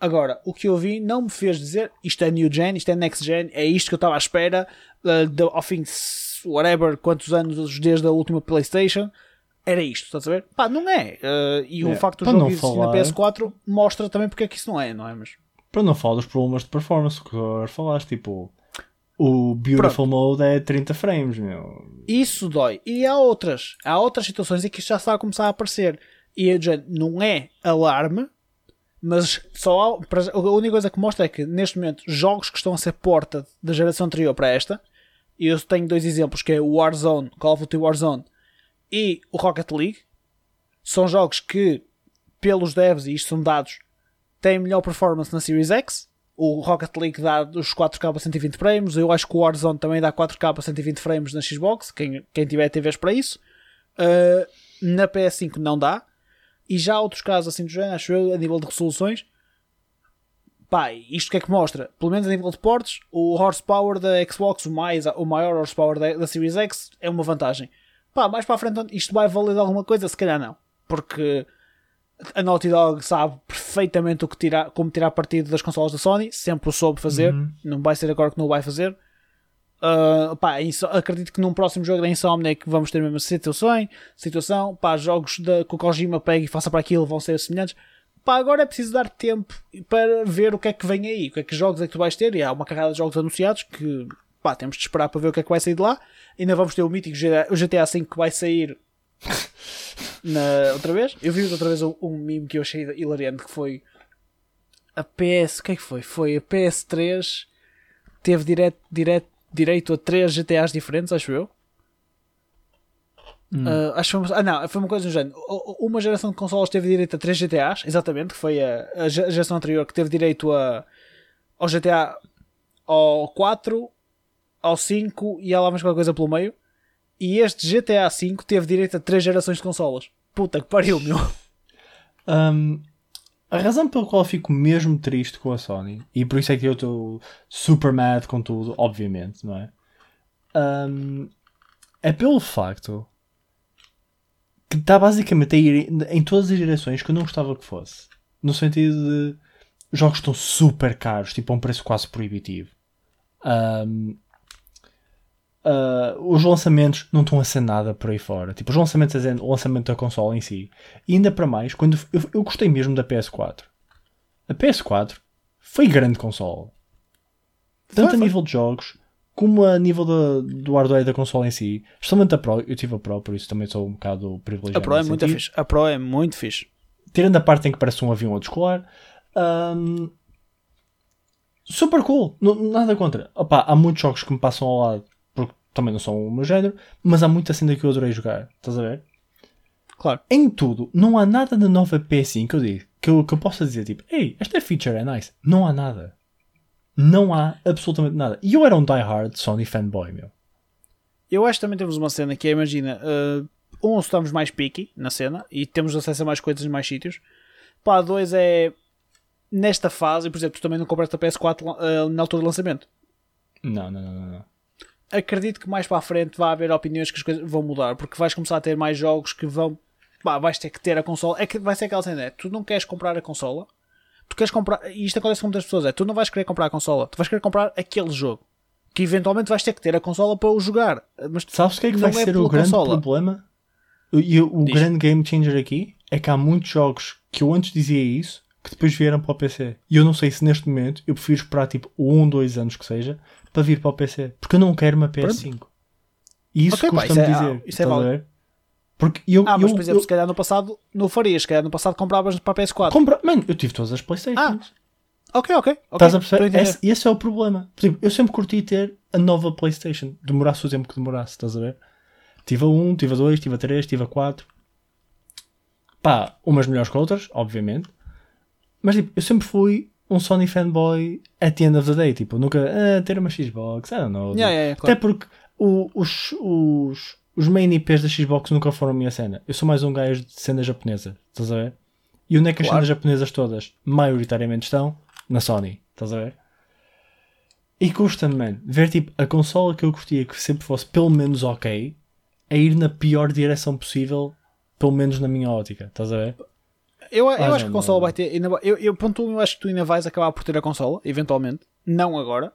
Agora, o que eu vi não me fez dizer isto é new gen, isto é next gen, é isto que eu estava à espera, uh, de, ao fim de whatever, quantos anos desde a última PlayStation. Era isto, estás a ver? Pá, não é. Uh, e é. o facto de o jogo existir na PS4 mostra também porque é que isso não é, não é? Mas... Para não falar dos problemas de performance que agora falaste, tipo o Beautiful Pronto. Mode é 30 frames, meu. Isso dói. E há outras. Há outras situações em que isto já está a começar a aparecer. E não é alarme, mas só há, a única coisa que mostra é que neste momento jogos que estão a ser porta da geração anterior para esta, e eu tenho dois exemplos que é o Warzone, Call of Duty Warzone e o Rocket League, são jogos que pelos devs, e isto são dados, têm melhor performance na Series X o Rocket League dá os 4K a 120 frames. Eu acho que o Warzone também dá 4K a 120 frames na Xbox. Quem, quem tiver TVs para isso. Uh, na PS5 não dá. E já há outros casos assim do género, acho eu, a nível de resoluções. Pá, isto que é que mostra? Pelo menos a nível de portes, o horsepower da Xbox, o, mais, o maior horsepower da, da Series X, é uma vantagem. Pá, mais para a frente, isto vai valer alguma coisa? Se calhar não. Porque a Naughty Dog sabe perfeitamente o que tirar, como tirar partido das consolas da Sony, sempre o soube fazer, uhum. não vai ser agora que não o vai fazer. Uh, pá, acredito que num próximo jogo da Insomniac vamos ter a mesma situação, situação pá, jogos da, que o Kojima pega e faça para aquilo vão ser semelhantes. Pá, agora é preciso dar tempo para ver o que é que vem aí, o que é que jogos é que tu vais ter. E há uma carrada de jogos anunciados que pá, temos de esperar para ver o que é que vai sair de lá. Ainda vamos ter o mítico GTA V que vai sair na, outra vez. Eu vi outra vez um, um meme que eu achei hilariante que foi a PS. O que é que foi? Foi a PS3 teve direto, direto, direito a 3 GTAs diferentes, acho eu. Hum. Uh, acho que foi uma, ah, não, foi uma coisa do género. Uma geração de consoles teve direito a 3 GTAs, exatamente, que foi a, a geração anterior que teve direito a, ao GTA ao 4, ao 5 e há lá mais qualquer coisa pelo meio. E este GTA V teve direito a 3 gerações de consolas. Puta que pariu, meu. Um, a razão pela qual fico mesmo triste com a Sony, e por isso é que eu estou super mad com tudo, obviamente, não é? Um, é pelo facto que está basicamente a ir em todas as direções que eu não gostava que fosse. No sentido de jogos estão super caros, tipo a um preço quase proibitivo. Um, uh, os lançamentos não estão a ser nada por aí fora. Tipo, os lançamentos, o lançamento da console em si. E ainda para mais, quando eu, eu gostei mesmo da PS4. A PS4 foi grande console. Tanto foi, a nível de jogos, como a nível do hardware da console em si. Especialmente a Pro, eu tive a Pro, por isso também sou um bocado privilegiado. A Pro é muito fixe. A Pro é muito fixe. Tirando a parte em que parece um avião a descolar. Um, super cool. nada contra. Opa, há muitos jogos que me passam ao lado também não são o meu género, mas há muita cena que eu adorei jogar, estás a ver? Claro. Em tudo, não há nada na nova PS5 que eu digo, que eu, que eu possa dizer tipo, ei, esta feature é nice. Não há nada. Não há absolutamente nada. E eu era um die-hard Sony fanboy, meu. Eu acho que também temos uma cena que é, imagina, uh, um, estamos mais picky na cena e temos acesso a mais coisas em mais sítios. Pá, dois é nesta fase, por exemplo, tu também não compraste a PS4 uh, na altura do lançamento. Não, não, não, não, não. Acredito que mais para a frente vai haver opiniões que as coisas vão mudar, porque vais começar a ter mais jogos que vão. Pá, vais ter que ter a consola. É que vai ser aquela cena, é, tu não queres comprar a consola, tu queres comprar. E isto acontece com muitas pessoas, é tu não vais querer comprar a consola, tu vais querer comprar aquele jogo. Que eventualmente vais ter que ter a consola para o jogar. Mas Sabes o que é que vai é ser o grande consola. problema? E o, o grande game changer aqui é que há muitos jogos que eu antes dizia isso que depois vieram para o PC. E eu não sei se neste momento eu prefiro esperar tipo um, dois anos que seja para vir para o PC. Porque eu não quero uma PS5. E isso Ok, pá, custa-me é- dizer. ah, isso é válido. Porque eu, Ah, mas eu, por exemplo, eu se calhar no passado não farias, se calhar no passado compravas para a PS4. compra... Mano, eu tive todas as Playstations. Ah, ok, ok. ok. Estás a perceber? Esse, esse é o problema. Por exemplo, eu sempre curti ter a nova PlayStation. Demorasse o tempo que demorasse, estás a ver? Tive a 1, tive a 2, tive a 3, tive a 4. Pá, umas melhores que outras, obviamente. Mas tipo, eu sempre fui um Sony fanboy at the end of the day. Tipo, nunca ah, ter uma Xbox, I don't know. Yeah, yeah, yeah, claro. Até porque o- os, os, os main IPs da Xbox nunca foram a minha cena. Eu sou mais um gajo de cena japonesa, estás a ver? E onde é que as Claro. cenas japonesas todas, maioritariamente, estão? Na Sony, estás a ver? E custa-me, mano, ver tipo a consola que eu curtia que sempre fosse pelo menos ok, a ir na pior direção possível, pelo menos na minha ótica, estás a ver? Eu, eu Ah, acho que a consola vai ter. Ainda eu, eu, ponto um, eu acho que tu ainda vais acabar por ter a consola, eventualmente. Não agora.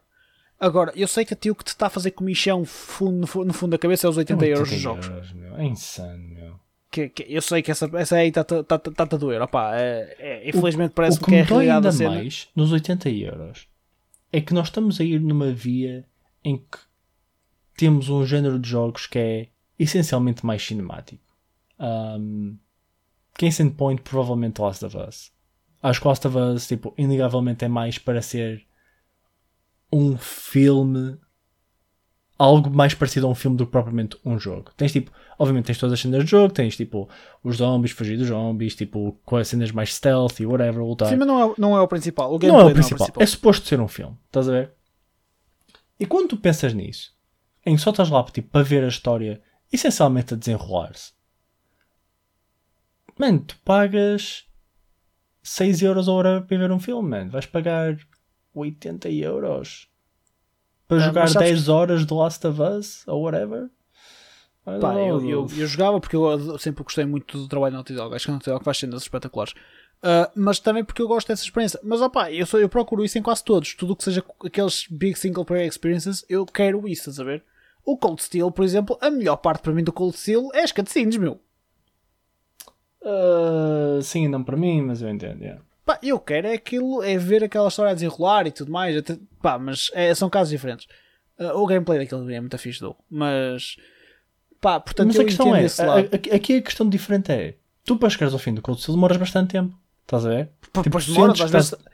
Agora, eu sei que a o que te está a fazer comichão fundo, no, fu- no fundo da cabeça é os 80 euros dos jogos. euros, meu. É insano, meu. Que, que- eu sei que essa, essa aí está-te tá, tá, tá a doer. Opá, é, é, infelizmente o parece-me que que é a realidade ainda da mais nos 80 euros é que nós estamos a ir numa via em que temos um género de jogos que é essencialmente mais cinemático. Um, case in point, provavelmente Last of Us. Acho que Last of Us, tipo, inegavelmente é mais para ser um filme algo mais parecido a um filme do que propriamente um jogo. Tens tipo, obviamente tens todas as cenas de jogo, tens tipo os zombies, fugir dos zombies, tipo com as cenas mais stealth e whatever, lutar. Sim, mas não é, não é o principal. O não gameplay é o principal, é suposto ser um filme, estás a ver? E quando tu pensas nisso, em que só estás lá tipo, para ver a história essencialmente a desenrolar-se, mano, tu pagas 6 euros a hora para ver um filme, mano. Vais pagar 80 euros para Ah, jogar sabes 10 horas de Last of Us ou whatever. Pá, eu, eu, eu jogava porque eu sempre gostei muito do trabalho da Naughty Dog. Acho que a Naughty Dog faz cenas espetaculares. Ah, mas também porque eu gosto dessa experiência. Mas opá, eu, sou, eu procuro isso em quase todos. Tudo o que seja aqueles big single player experiences, eu quero isso, estás a ver? O Cold Steel, por exemplo, a melhor parte para mim do Cold Steel é as cutscenes, meu. Ah, sim, não para mim, mas eu entendo. yeah. Pá, eu quero é aquilo, é ver aquela história a desenrolar e tudo mais. até- pá, mas é- são casos diferentes. Ah, o gameplay daquele é muito fixe. Mas, pá, portanto, Mas eu a questão é, a- a- aqui a questão diferente é, tu para chegares ao fim do Cold Steel demoras bastante tempo, estás a ver? Pá, tipo, demora, sentes vezes. estás-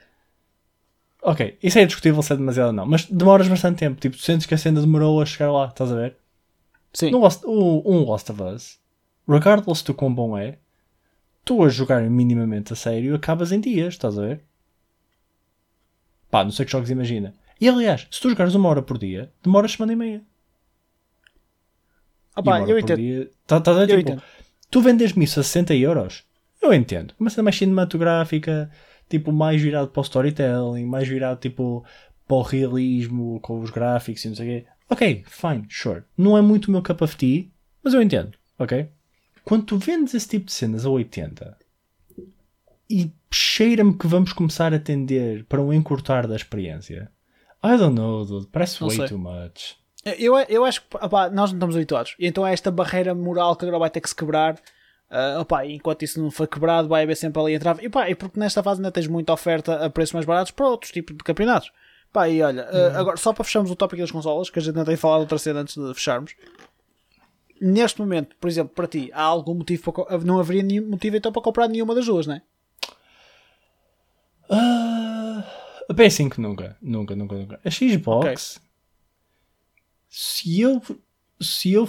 Ok, isso é discutível se é demasiado ou não, mas demoras bastante tempo, tipo, sentes que a cena demorou a chegar lá, estás a ver? Sim. No Lost, o, um Lost of Us, regardless do quão bom é, tu a jogar minimamente a sério acabas em dias, estás a ver? Pá, não sei que jogos imagina. E aliás, se tu jogares uma hora por dia, demoras semana e meia. Ah, pá, eu entendo. dia- tá- tá- tá, Eu tipo, entendo. Tu vendes-me isso a 60 euros? Eu entendo. Uma cena mais cinematográfica, tipo, mais virado para o storytelling, mais virado, tipo, para o realismo, com os gráficos e não sei o quê. Ok, fine, sure. Não é muito o meu cup of tea, mas eu entendo, ok? Quando tu vendes esse tipo de cenas a 80 e cheira-me que vamos começar a tender para um encurtar da experiência, I don't know, dude. Parece Não way sei. too much. Eu, eu acho que opá, nós não estamos habituados. E então é esta barreira moral que agora vai ter que se quebrar. Ah, opá, enquanto isso não for quebrado, vai haver sempre ali a trave. E, pá, e porque nesta fase ainda tens muita oferta a preços mais baratos para outros tipos de campeonatos. Pá, e olha, ah, agora só para fecharmos o tópico das consolas, que a gente ainda tem falado outra cena antes de fecharmos. Neste momento, por exemplo, para ti, há algum motivo para. Não haveria nenhum motivo então para comprar nenhuma das duas, não é? Ah, a PS5 nunca, nunca, nunca, nunca. A Xbox, se eu se eu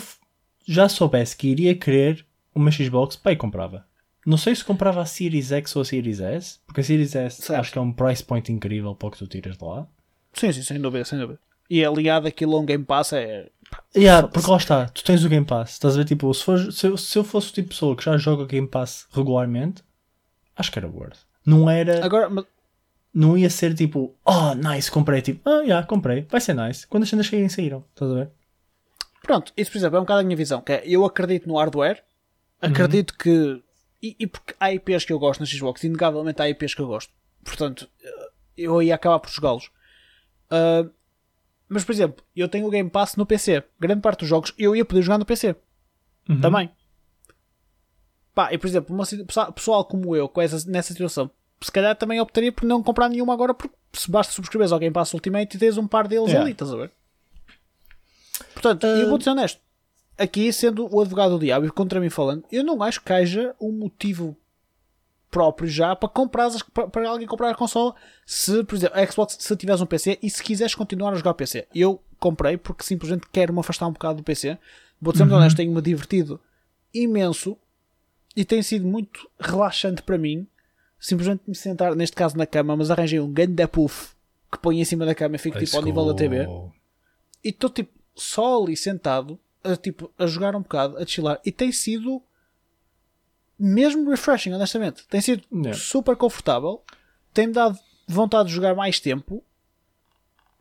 já soubesse que iria querer uma Xbox, e comprava. Não sei se comprava a Series X ou a Series S, porque a Series S Certo. acho que é um price point incrível para o que tu tiras de lá. Sim, sim, sem dúvida, sem dúvida. E é ligado aquilo a um Game Pass é. Yeah, porque lá está, tu tens o Game Pass, estás a ver? Tipo, se, for, se, eu, se eu fosse o tipo de pessoa que já joga Game Pass regularmente, acho que era worth. Não era, Agora, mas- não ia ser tipo, oh, nice, comprei. Tipo, ah, yeah, comprei, vai ser nice. Quando as cenas saírem, saíram, estás a ver? pronto, isso por exemplo é um bocado a minha visão. Que é, eu acredito no hardware, acredito que. E, e porque há IPs que eu gosto na Xbox, inegavelmente há IPs que eu gosto. Portanto, eh, eu ia acabar por jogá-los. Ah, mas por exemplo, eu tenho o Game Pass no PC. Grande parte dos jogos eu ia poder jogar no PC. Uhum. Também. Pá, e por exemplo, uma, pessoal- como eu, com essa, nessa situação, se calhar também optaria por não comprar nenhuma agora, porque se basta subscreveres ao Game Pass Ultimate e tens um par deles Yeah. ali, estás a ver? Portanto, Uh, eu vou ser honesto. Aqui, sendo o advogado do diabo e contra mim falando, eu não acho que haja um motivo próprio já para comprar para, alguém comprar a consola se, por exemplo, a Xbox se tiveres um PC e se quiseres continuar a jogar PC. Eu comprei porque simplesmente quero me afastar um bocado do PC. Vou ser muito honesto, tenho-me divertido imenso e tem sido muito relaxante para mim simplesmente me sentar, neste caso na cama, mas arranjei um grande puff que põe em cima da cama e fico tipo ao nível da TV e estou tipo só ali sentado a, tipo, a jogar um bocado, a chilar e tem sido mesmo refreshing, honestamente. Tem sido Yeah. super confortável, tem-me dado vontade de jogar mais tempo.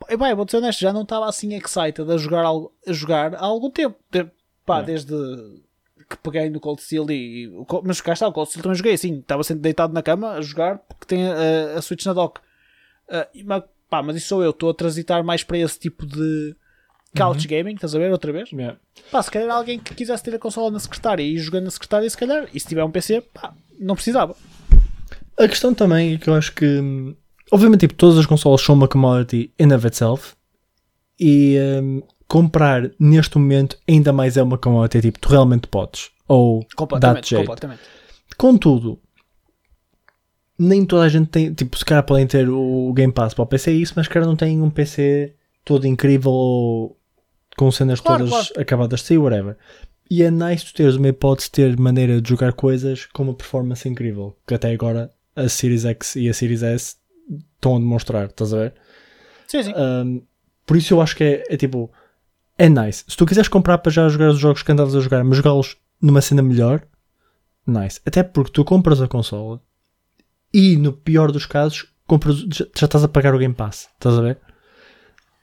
E bem, vou ser honesto, já não estava assim excited a jogar, a jogar há algum tempo. De- pá, Yeah. desde que peguei no Cold Steel e. Mas cá está, o Cold Steel também joguei assim. Estava sempre deitado na cama a jogar porque tem a, a Switch na dock. E, mas, pá, mas isso sou eu, estou a transitar mais para esse tipo de couch gaming, estás a ver? Outra vez? Yeah. Pá, se calhar alguém que quisesse ter a consola na secretária e ir jogando na secretária, se calhar, e se tiver um PC, pá, não precisava. A questão também é que eu acho que, obviamente, tipo, todas as consolas são uma commodity in of itself e hum, comprar neste momento ainda mais é uma commodity. Tipo, tu realmente podes. Ou Completamente, jeito. completamente. Contudo, nem toda a gente tem, tipo, se calhar podem ter o Game Pass para o PC e isso, mas se calhar não têm um PC todo incrível ou com cenas Claro, todas claro. acabadas de sair, whatever. E é nice tu teres uma hipótese de ter maneira de jogar coisas com uma performance incrível, que até agora a Series X e a Series S estão a demonstrar, estás a ver? Sim, sim. Um, por isso eu acho que é, é tipo, é nice. Se tu quiseres comprar para já jogar os jogos que andavas a jogar, mas jogá-los numa cena melhor, nice. Até porque tu compras a consola e no pior dos casos, compras, já, já estás a pagar o Game Pass, estás a ver?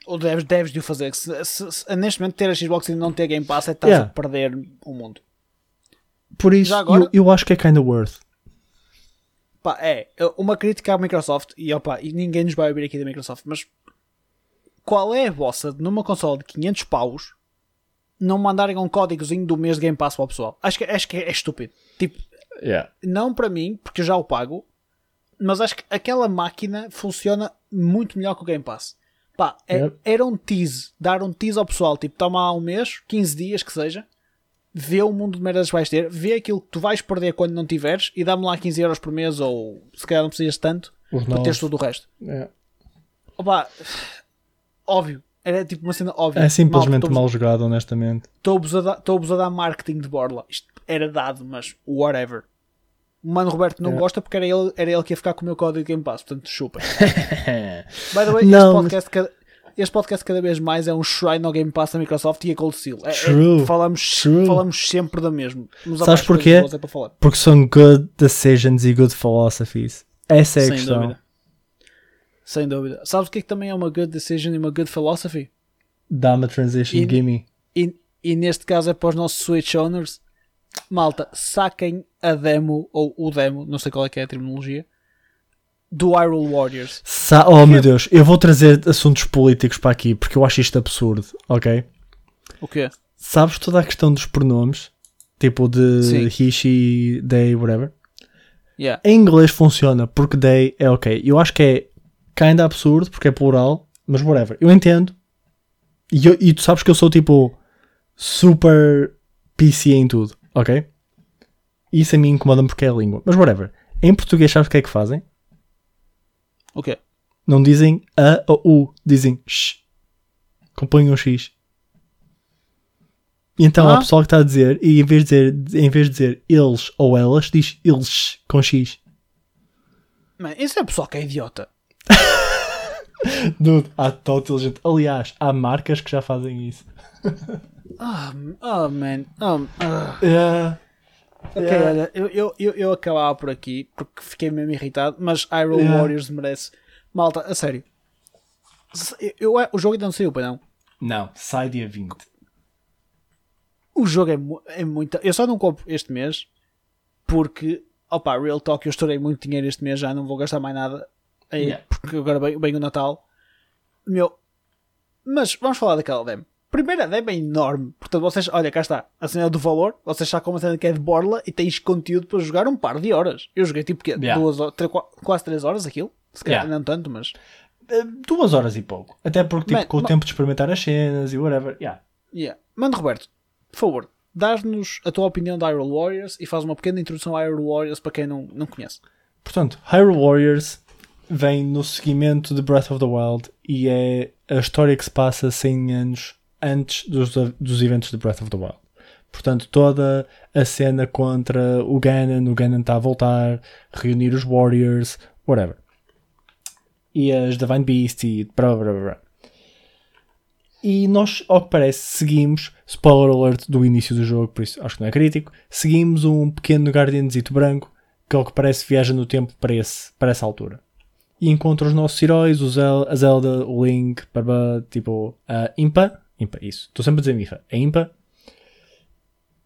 Ou deves, deves de o fazer. Se, se- se- neste momento, ter a Xbox e não ter Game Pass é estás Yeah. a perder o mundo. Por isso agora- eu, eu acho que é kinda worth. Pá, é uma crítica à Microsoft e, opa, e ninguém nos vai ouvir aqui da Microsoft, mas qual é a vossa de numa consola de 500 paus não mandarem um códigozinho do mês de Game Pass para o pessoal? Acho que, acho que é estúpido. Tipo, Yeah. não para mim, porque eu já o pago, mas acho que aquela máquina funciona muito melhor que o Game Pass. Pá, é- era um tease, dar um tease ao pessoal, tipo, toma lá um mês, 15 dias que seja, vê o mundo de merdas que vais ter, vê aquilo que tu vais perder quando não tiveres e dá-me lá 15 euros por mês ou se calhar não precisas tanto Os para teres tudo o resto. Yeah. Opa, óbvio, era tipo uma cena óbvia. É simplesmente Malta, mal jogado, honestamente. Estou-vos a, estou-vos a dar marketing de borla. Isto era dado, mas whatever. O Mano Roberto não É. gosta porque era ele, era ele que ia ficar com o meu código Game Pass, portanto chupa. By the way, Não, este, mas- podcast cada, este podcast cada vez mais é um shrine ao Game Pass da Microsoft e a Cold Steel. É- é- True. falamos, True. falamos sempre da mesma. Nos Sabes porquê? é. Porque são good decisions e good philosophies. Essa é a Sem questão. dúvida. Sem dúvida. Sabes o que é que também é uma good decision e uma good philosophy? Dá-me a transition, E- gimme. E, e neste caso é para os nossos Switch owners. Malta, saquem a demo, ou o demo, não sei qual é que é a terminologia, do Hyrule Warriors. Sa oh meu Deus, eu vou trazer assuntos políticos para aqui porque eu acho isto absurdo, ok? O quê? Sabes toda a questão dos pronomes? Tipo de Sim. he, she, they, whatever. Yeah. Em inglês funciona porque they é ok. Eu acho que é kinda absurdo porque é plural, mas whatever. Eu entendo. E, eu- e tu sabes que eu sou tipo super PC em tudo, ok? Isso a mim incomoda-me porque é a língua. Mas whatever. Em português sabes o que é que fazem? O quê? Não dizem a ou u, dizem x. Compõem um x. E então há Ah. pessoal que está a dizer, e em vez de dizer, em vez de dizer eles ou elas, diz eles com X. Man, isso é pessoal que é idiota. Dude, há tão inteligente. Aliás, há marcas que já fazem isso. Ah, oh, man. Oh. Yeah. Ok, Yeah. olha, eu, eu, eu, eu acabava por aqui porque fiquei mesmo irritado, mas Hyrule Yeah. Warriors merece. Malta, a sério. Eu, eu- o jogo ainda não saiu, não. Não, sai dia 20. O jogo é, é muito. Eu só não compro este mês porque, opa, Real Talk, eu estourei muito dinheiro este mês, já não vou gastar mais nada aí, Yeah. porque agora vem, vem o Natal. Meu, mas vamos falar daquela demo. Primeira demo é enorme, portanto, vocês, olha, cá está, a cena do valor, vocês já com uma cena que é de borla e tens conteúdo para jogar um par de horas. Eu joguei tipo que Yeah. duas, três, qua- quase 3 horas aquilo, se calhar Yeah. não tanto, mas Uh, Duas horas e pouco. Até porque, tipo, Man, com o tempo de experimentar as cenas e whatever. Yeah. Yeah. Mano Roberto, por favor, dás-nos a tua opinião da Hyrule Warriors e faz uma pequena introdução à Hyrule Warriors para quem não, não conhece. Portanto, Hyrule Warriors vem no seguimento de Breath of the Wild e é a história que se passa 100 anos antes dos, dos eventos de Breath of the Wild. Portanto, toda a cena contra o Ganon, o Ganon está a voltar, reunir os Warriors, whatever. E as Divine Beast e blá blá blá. E nós, ao que parece, seguimos, spoiler alert do início do jogo, por isso acho que não é crítico, seguimos um pequeno Guardianzito branco que ao que parece viaja no tempo para, esse, para essa altura. E encontra os nossos heróis, o a Zelda, o Link, barba, tipo a Impa, Impa, isso, estou sempre a dizer Mifa, a Impa,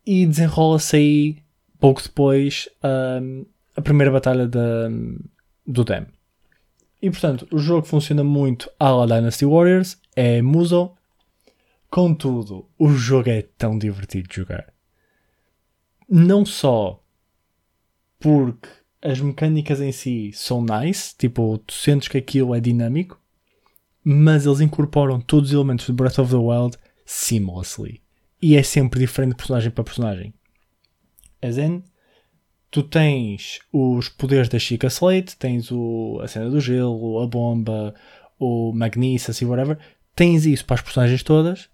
e desenrola-se aí, pouco depois, hum, a primeira batalha da, do Dam. E portanto, o jogo funciona muito à la Dynasty Warriors, é Muso, contudo, o jogo é tão divertido de jogar. Não só porque as mecânicas em si são nice, tipo, tu sentes que aquilo é dinâmico, mas eles incorporam todos os elementos de Breath of the Wild seamlessly. E é sempre diferente de personagem para personagem. As in, tu tens os poderes da Chica Slate, tens o, a cena do gelo, a bomba, o Magnificus e whatever. Tens isso para as personagens todas,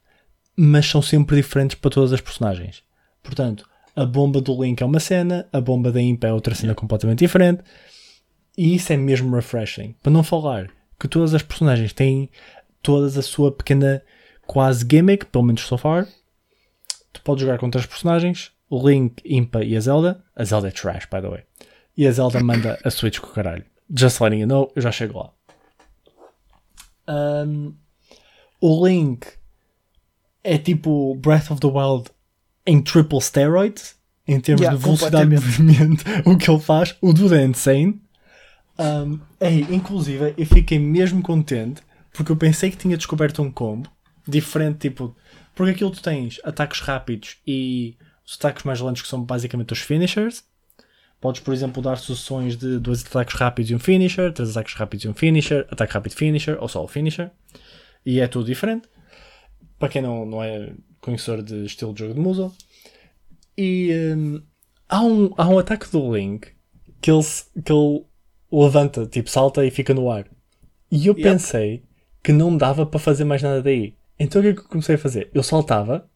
mas são sempre diferentes para todas as personagens. Portanto, a bomba do Link é uma cena, a bomba da Impa é outra cena completamente diferente. E isso é mesmo refreshing. Para não falar que todas as personagens têm todas a sua pequena quase gimmick, pelo menos so far. Tu podes jogar com três personagens, o Link, Impa e a Zelda. A Zelda é trash, by the way. E a Zelda manda a Switch com o caralho. Just letting you know, eu já chego lá. Um, o Link é tipo Breath of the Wild em triple steroids, em termos Yeah, de velocidade de movimento, o que ele faz. O Dude é insane. Um, inclusive, eu fiquei mesmo contente porque eu pensei que tinha descoberto um combo diferente, tipo, porque aquilo tu tens ataques rápidos e os ataques mais lentos que são basicamente os finishers. Podes, por exemplo, dar sucessões de dois ataques rápidos e um finisher, três ataques rápidos e um finisher, ataque rápido finisher ou só o finisher. E é tudo diferente. Para quem não, não é conhecedor de estilo de jogo de muso. E hum, há, um, há um ataque do Link que ele, que ele levanta, tipo, salta e fica no ar. E eu Yep. pensei que não dava para fazer mais nada daí. Então o que é que eu comecei a fazer? Eu saltava,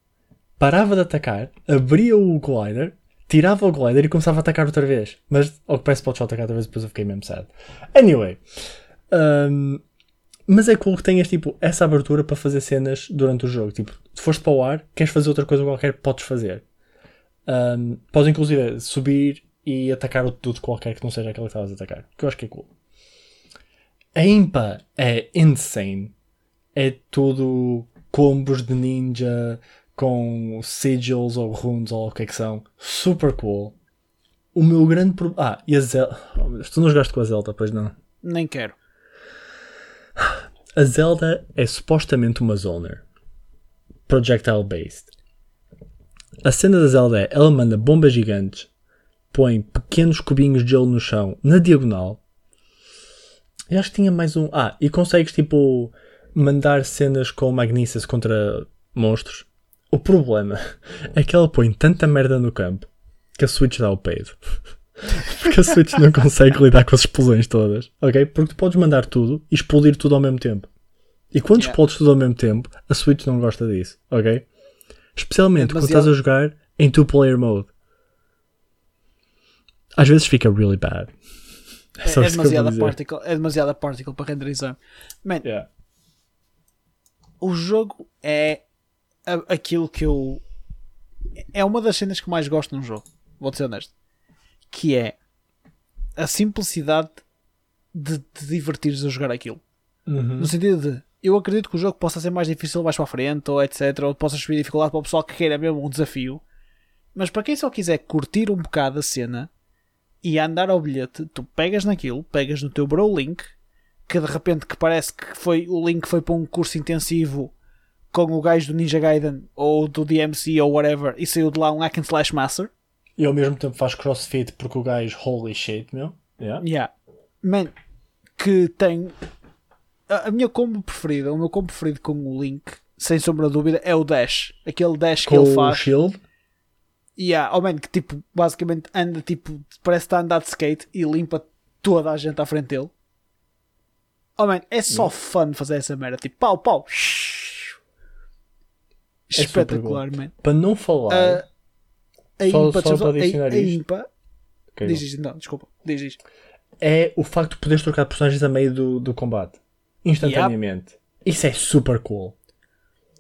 parava de atacar, abria o glider, tirava o glider e começava a atacar outra vez. Mas ao que parece pode só atacar outra vez depois eu fiquei mesmo sad. Anyway. hum, mas é cool que tenhas tipo essa abertura para fazer cenas durante o jogo. Tipo, se foste para o ar, queres fazer outra coisa qualquer, podes fazer. Um, podes inclusive subir e atacar o tudo qualquer que não seja aquele que estavas a atacar. Que eu acho que é cool. A Impa é insane. É tudo combos de ninja com sigils ou runes ou o que é que são. Super cool. O meu grande problema. Ah, e a Zelda. Oh, tu não jogaste com a Zelda, pois não? Nem quero. A Zelda é supostamente uma zoner. Projectile based. A cena da Zelda é, ela manda bombas gigantes, põe pequenos cubinhos de gelo no chão, na diagonal. Eu acho que tinha mais um. Ah, e consegues tipo mandar cenas com Magnificus contra monstros. O problema é que ela põe tanta merda no campo que a Switch dá o peido. Porque a Switch não consegue lidar com as explosões todas, ok? Porque tu podes mandar tudo e explodir tudo ao mesmo tempo. E quando Yeah. explodes tudo ao mesmo tempo, a Switch não gosta disso, ok? Especialmente É quando estás a jogar em two-player mode. Às vezes fica really bad. É, é vou demasiada particle, é demasiada particle para renderizar. Man, Yeah. o jogo é aquilo que eu. É uma das cenas que mais gosto num jogo. Vou ser honesto. Que é a simplicidade de te divertires a jogar aquilo. Uhum. No sentido de eu acredito que o jogo possa ser mais difícil mais para a frente, ou etc. Ou possa subir dificuldade para o pessoal que queira mesmo um desafio. Mas para quem só quiser curtir um bocado a cena e andar ao bilhete, tu pegas naquilo, pegas no teu bro link, que de repente que parece que foi o link foi para um curso intensivo com o gajo do Ninja Gaiden ou do DMC ou whatever e saiu de lá um hack and slash master. E ao mesmo tempo faz crossfit porque o gajo, holy shit, meu. Yeah. Yeah. Man, que tem a, a minha combo preferida, o meu combo preferido com o Link, sem sombra de dúvida, é o Dash. Aquele Dash que Com ele o faz. shield. Yeah, oh man, que tipo, basicamente anda tipo, parece que está a andar de skate e limpa toda a gente à frente dele. Oh man, é só fun fazer essa merda. Tipo, pau, pau. super Espetacular, man. Para não falar. Ah, a Só- impa, só para adicionar a, a impa, Ok, diz isto, não, desculpa, diz isto. é o facto de poderes trocar personagens a meio do, do combate. Instantaneamente. Isso é super cool.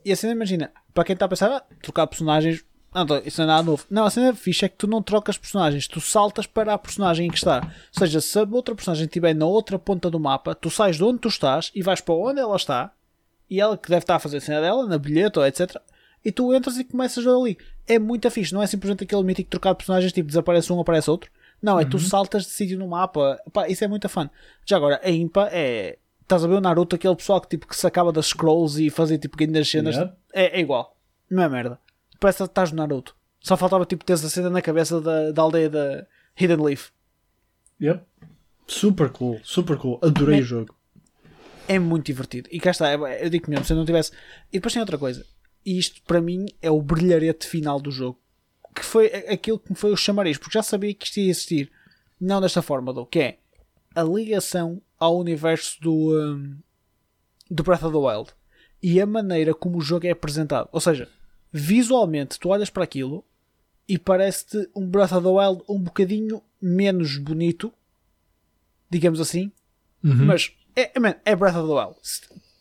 E a cena, imagina, para quem está a pensar, ah, trocar personagens, não, isso não é nada novo. Não, a cena fixe é que tu não trocas personagens, tu saltas para a personagem em que está. Ou seja, se a outra personagem estiver na outra ponta do mapa, tu sais de onde tu estás e vais para onde ela está, e ela que deve estar a fazer a cena dela, na bilhete ou etc. E tu entras e começas ali. É muito fixe, não é simplesmente aquele mítico trocar de personagens, tipo desaparece um, aparece outro. Não, é tu saltas de sítio no mapa. Pá, isso é muito fun. Já agora, a Impa é. Estás a ver o Naruto, aquele pessoal que, tipo, que sacava das scrolls e fazia tipo grandes cenas. Yeah. É, é igual. Não é merda. Parece que estás no Naruto. Só faltava tipo teres a cena na cabeça da, da aldeia da Hidden Leaf. Yep. Super cool, super cool. Adorei o jogo. É muito divertido. E cá está, é- eu digo mesmo, se eu não tivesse. E depois tem outra coisa. E isto para mim é o brilharete final do jogo. Que foi aquilo que me foi o chamariz, porque já sabia que isto ia existir. Não desta forma, do que é a ligação ao universo do, um, do Breath of the Wild e a maneira como o jogo é apresentado. Ou seja, visualmente tu olhas para aquilo e parece-te um Breath of the Wild um bocadinho menos bonito, digamos assim, mas é, é, é Breath of the Wild.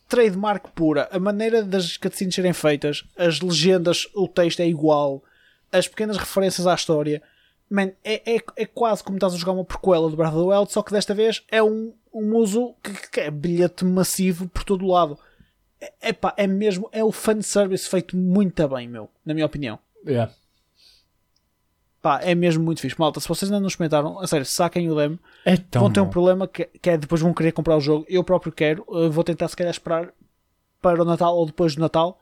Trademark pura. A maneira das cutscenes serem feitas, as legendas, o texto é igual, as pequenas referências à história. Man, é, é, é quase como estás a jogar uma prequela do Breath of the Wild, só que desta vez é um, um uso que, que é bilhete massivo por todo o lado. É, epá, é mesmo, é o fanservice feito muito bem, meu, na minha opinião. Yeah. Pá, é mesmo muito fixe. Malta, se vocês ainda não experimentaram, a sério, saquem o demo. É tão vão ter um problema que, que é depois vão querer comprar o jogo. Eu próprio quero. uh, vou tentar se calhar esperar para o Natal ou depois do Natal.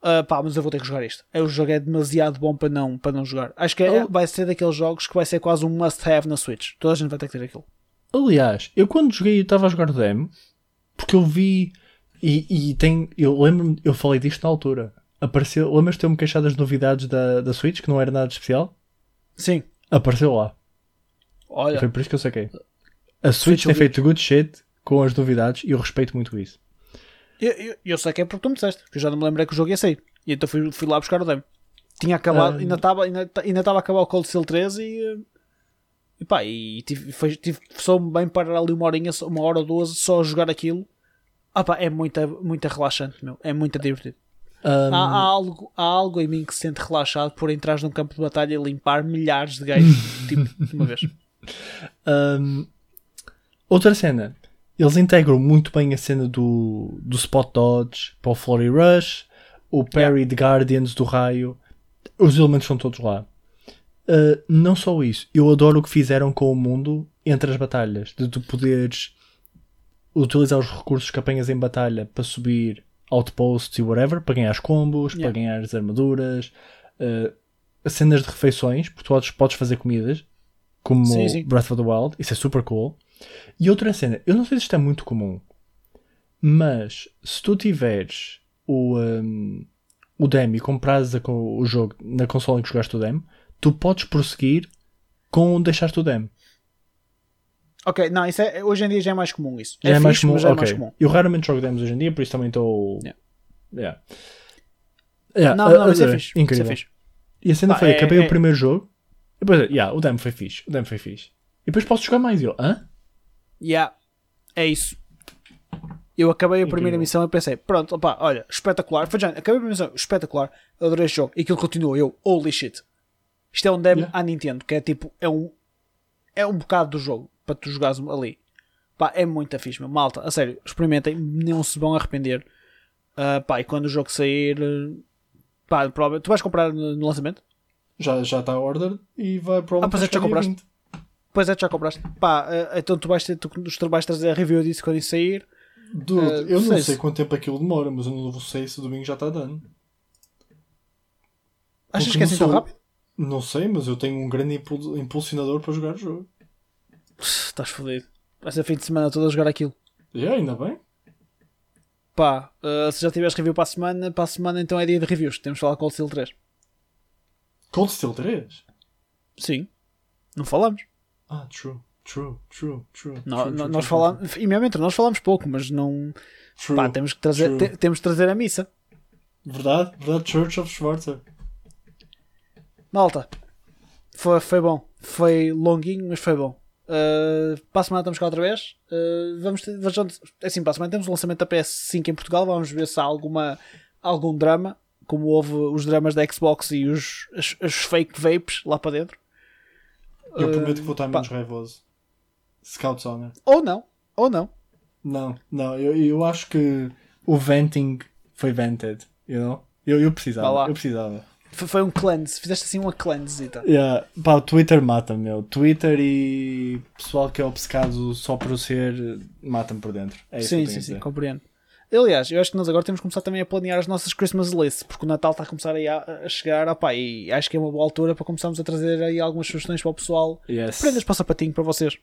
Uh, pá, mas eu vou ter que jogar isto. É, O jogo é demasiado bom para não, para não jogar. Acho que é- vai ser daqueles jogos que vai ser quase um must-have na Switch. Toda a gente vai ter que ter aquilo. Aliás, eu quando joguei, eu estava a jogar o demo porque eu vi e, e tem. Eu lembro-me, eu falei disto na altura. Apareceu, lembras de ter-me queixado das novidades da, da Switch, que não era nada especial? Sim. Apareceu lá. Olha, Foi por isso que eu saquei. A Switch tem feito good shit com as novidades e eu respeito muito isso. eu, eu, eu sei que é porque tu me disseste. Que eu já não me lembrei que o jogo ia sair. E então fui, fui lá buscar o demo. Tinha acabado, Ah. ainda estava ainda, ainda a acabar o Cold Steel 13 e. E pá, e tive, foi, tive só bem parar ali uma horinha, uma hora ou duas só a jogar aquilo. Pá, é muito, muito relaxante, meu. É muito divertido. Um, Há, há algo, há algo em mim que se sente relaxado por entrar num campo de batalha e limpar milhares de gajos, tipo, de uma vez. Um, outra cena. Eles integram muito bem a cena do, do Spot Dodge para o Flurry Rush, o Parry de Guardians do Raio. Os elementos são todos lá. Uh, não só isso, eu adoro o que fizeram com o mundo entre as batalhas, de tu poderes utilizar os recursos que apanhas em batalha para subir outposts e whatever, para ganhar os combos, Yeah. para ganhar as armaduras, uh, cenas de refeições, porque tu podes, fazer comidas, como Sim, sim. Breath of the Wild, isso é super cool. E outra cena, eu não sei se isto é muito comum, mas se tu tiveres o, um, o demo e comprares o jogo na consola em que jogaste o demo, tu podes prosseguir com deixaste o demo. Ok, não, isso é, hoje em dia já é mais comum isso. Já é, mais fixe, comum. mas é ok. mais comum. Eu raramente jogo demos hoje em dia, por isso também estou. Yeah. Yeah. Yeah, Não, não, isso é adorei. fixe. Isso é Incrível. fixe. E a cena Pá, foi, é- acabei é- o primeiro jogo, e depois, yeah, o demo foi fixe, o demo foi fixe. E depois posso jogar mais, e eu, hã? Yeah. É isso. Eu acabei a Incrível. primeira missão e pensei, pronto, opá, olha, espetacular. Foi já, acabei a primeira missão, espetacular. Adorei este jogo. E aquilo continua. Eu, holy shit. Isto é um demo Yeah. à Nintendo, que é tipo, é um, é um bocado do jogo para tu jogares ali. Pá, é muito fixe, meu. Malta, a sério, experimentem, não se vão arrepender. Ah, pá, e quando o jogo sair, pá, provavelmente, tu vais comprar no, lançamento? Já está tá a order e vai para Ah, pois é, já compraste? Pois é, já compraste. Pá, eh, então tu vais ter, tu, tu vais trazer a review disso quando isso sair. Dude, Eh, eu não sei sei se- quanto tempo aquilo demora, mas eu não sei se o domingo já está dando. Achas Porque que é assim tão rápido? Não sei, mas eu tenho um grande impul- impulsionador para jogar o jogo. Estás fodido. Vai ser fim de semana todo a jogar aquilo. E yeah, ainda bem. Pá, uh, se já tiveres review para a semana, para a semana então é dia de reviews. Temos de falar com o Steel 3. Cold Steel 3? Sim. Não falamos. Ah, true, true, true, true. Nó- true, true, nós falamos. E mesmo entre nós falamos pouco, mas não. True. Pá, temos que trazer, te- temos trazer a missa. Verdade, verdade, Church of Schwarzer. Malta. Foi, foi bom. Foi longuinho, mas foi bom. Uh, para a semana estamos cá outra vez. Uh, vamos ter, vamos- é assim, para a semana temos o lançamento da PS5 em Portugal. Vamos ver se há alguma, algum drama, como houve os dramas da Xbox e os, os, os fake vapes lá para dentro. Eu Uh, prometo que vou estar menos raivoso. Scouts Honor. Ou não, ou não. Não, não, eu, eu acho que o venting foi vented, you know? Eu, eu precisava, eu precisava. Foi, foi um cleanse. Fizeste assim uma cleanse. Yeah. Pá, o Twitter mata meu. Twitter e pessoal que é obcecado só por ser, mata-me por dentro. É sim, sim, sim, compreendo. Aliás, eu acho que nós agora temos que começar também a planear as nossas Christmas lists, porque o Natal está a começar aí a, a chegar, opá, e acho que é uma boa altura para começarmos a trazer aí algumas sugestões para o pessoal. Yes. Prendas para o sapatinho para vocês.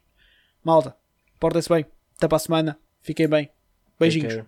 Malta, portem-se bem. Até para a semana. Fiquem bem. Beijinhos.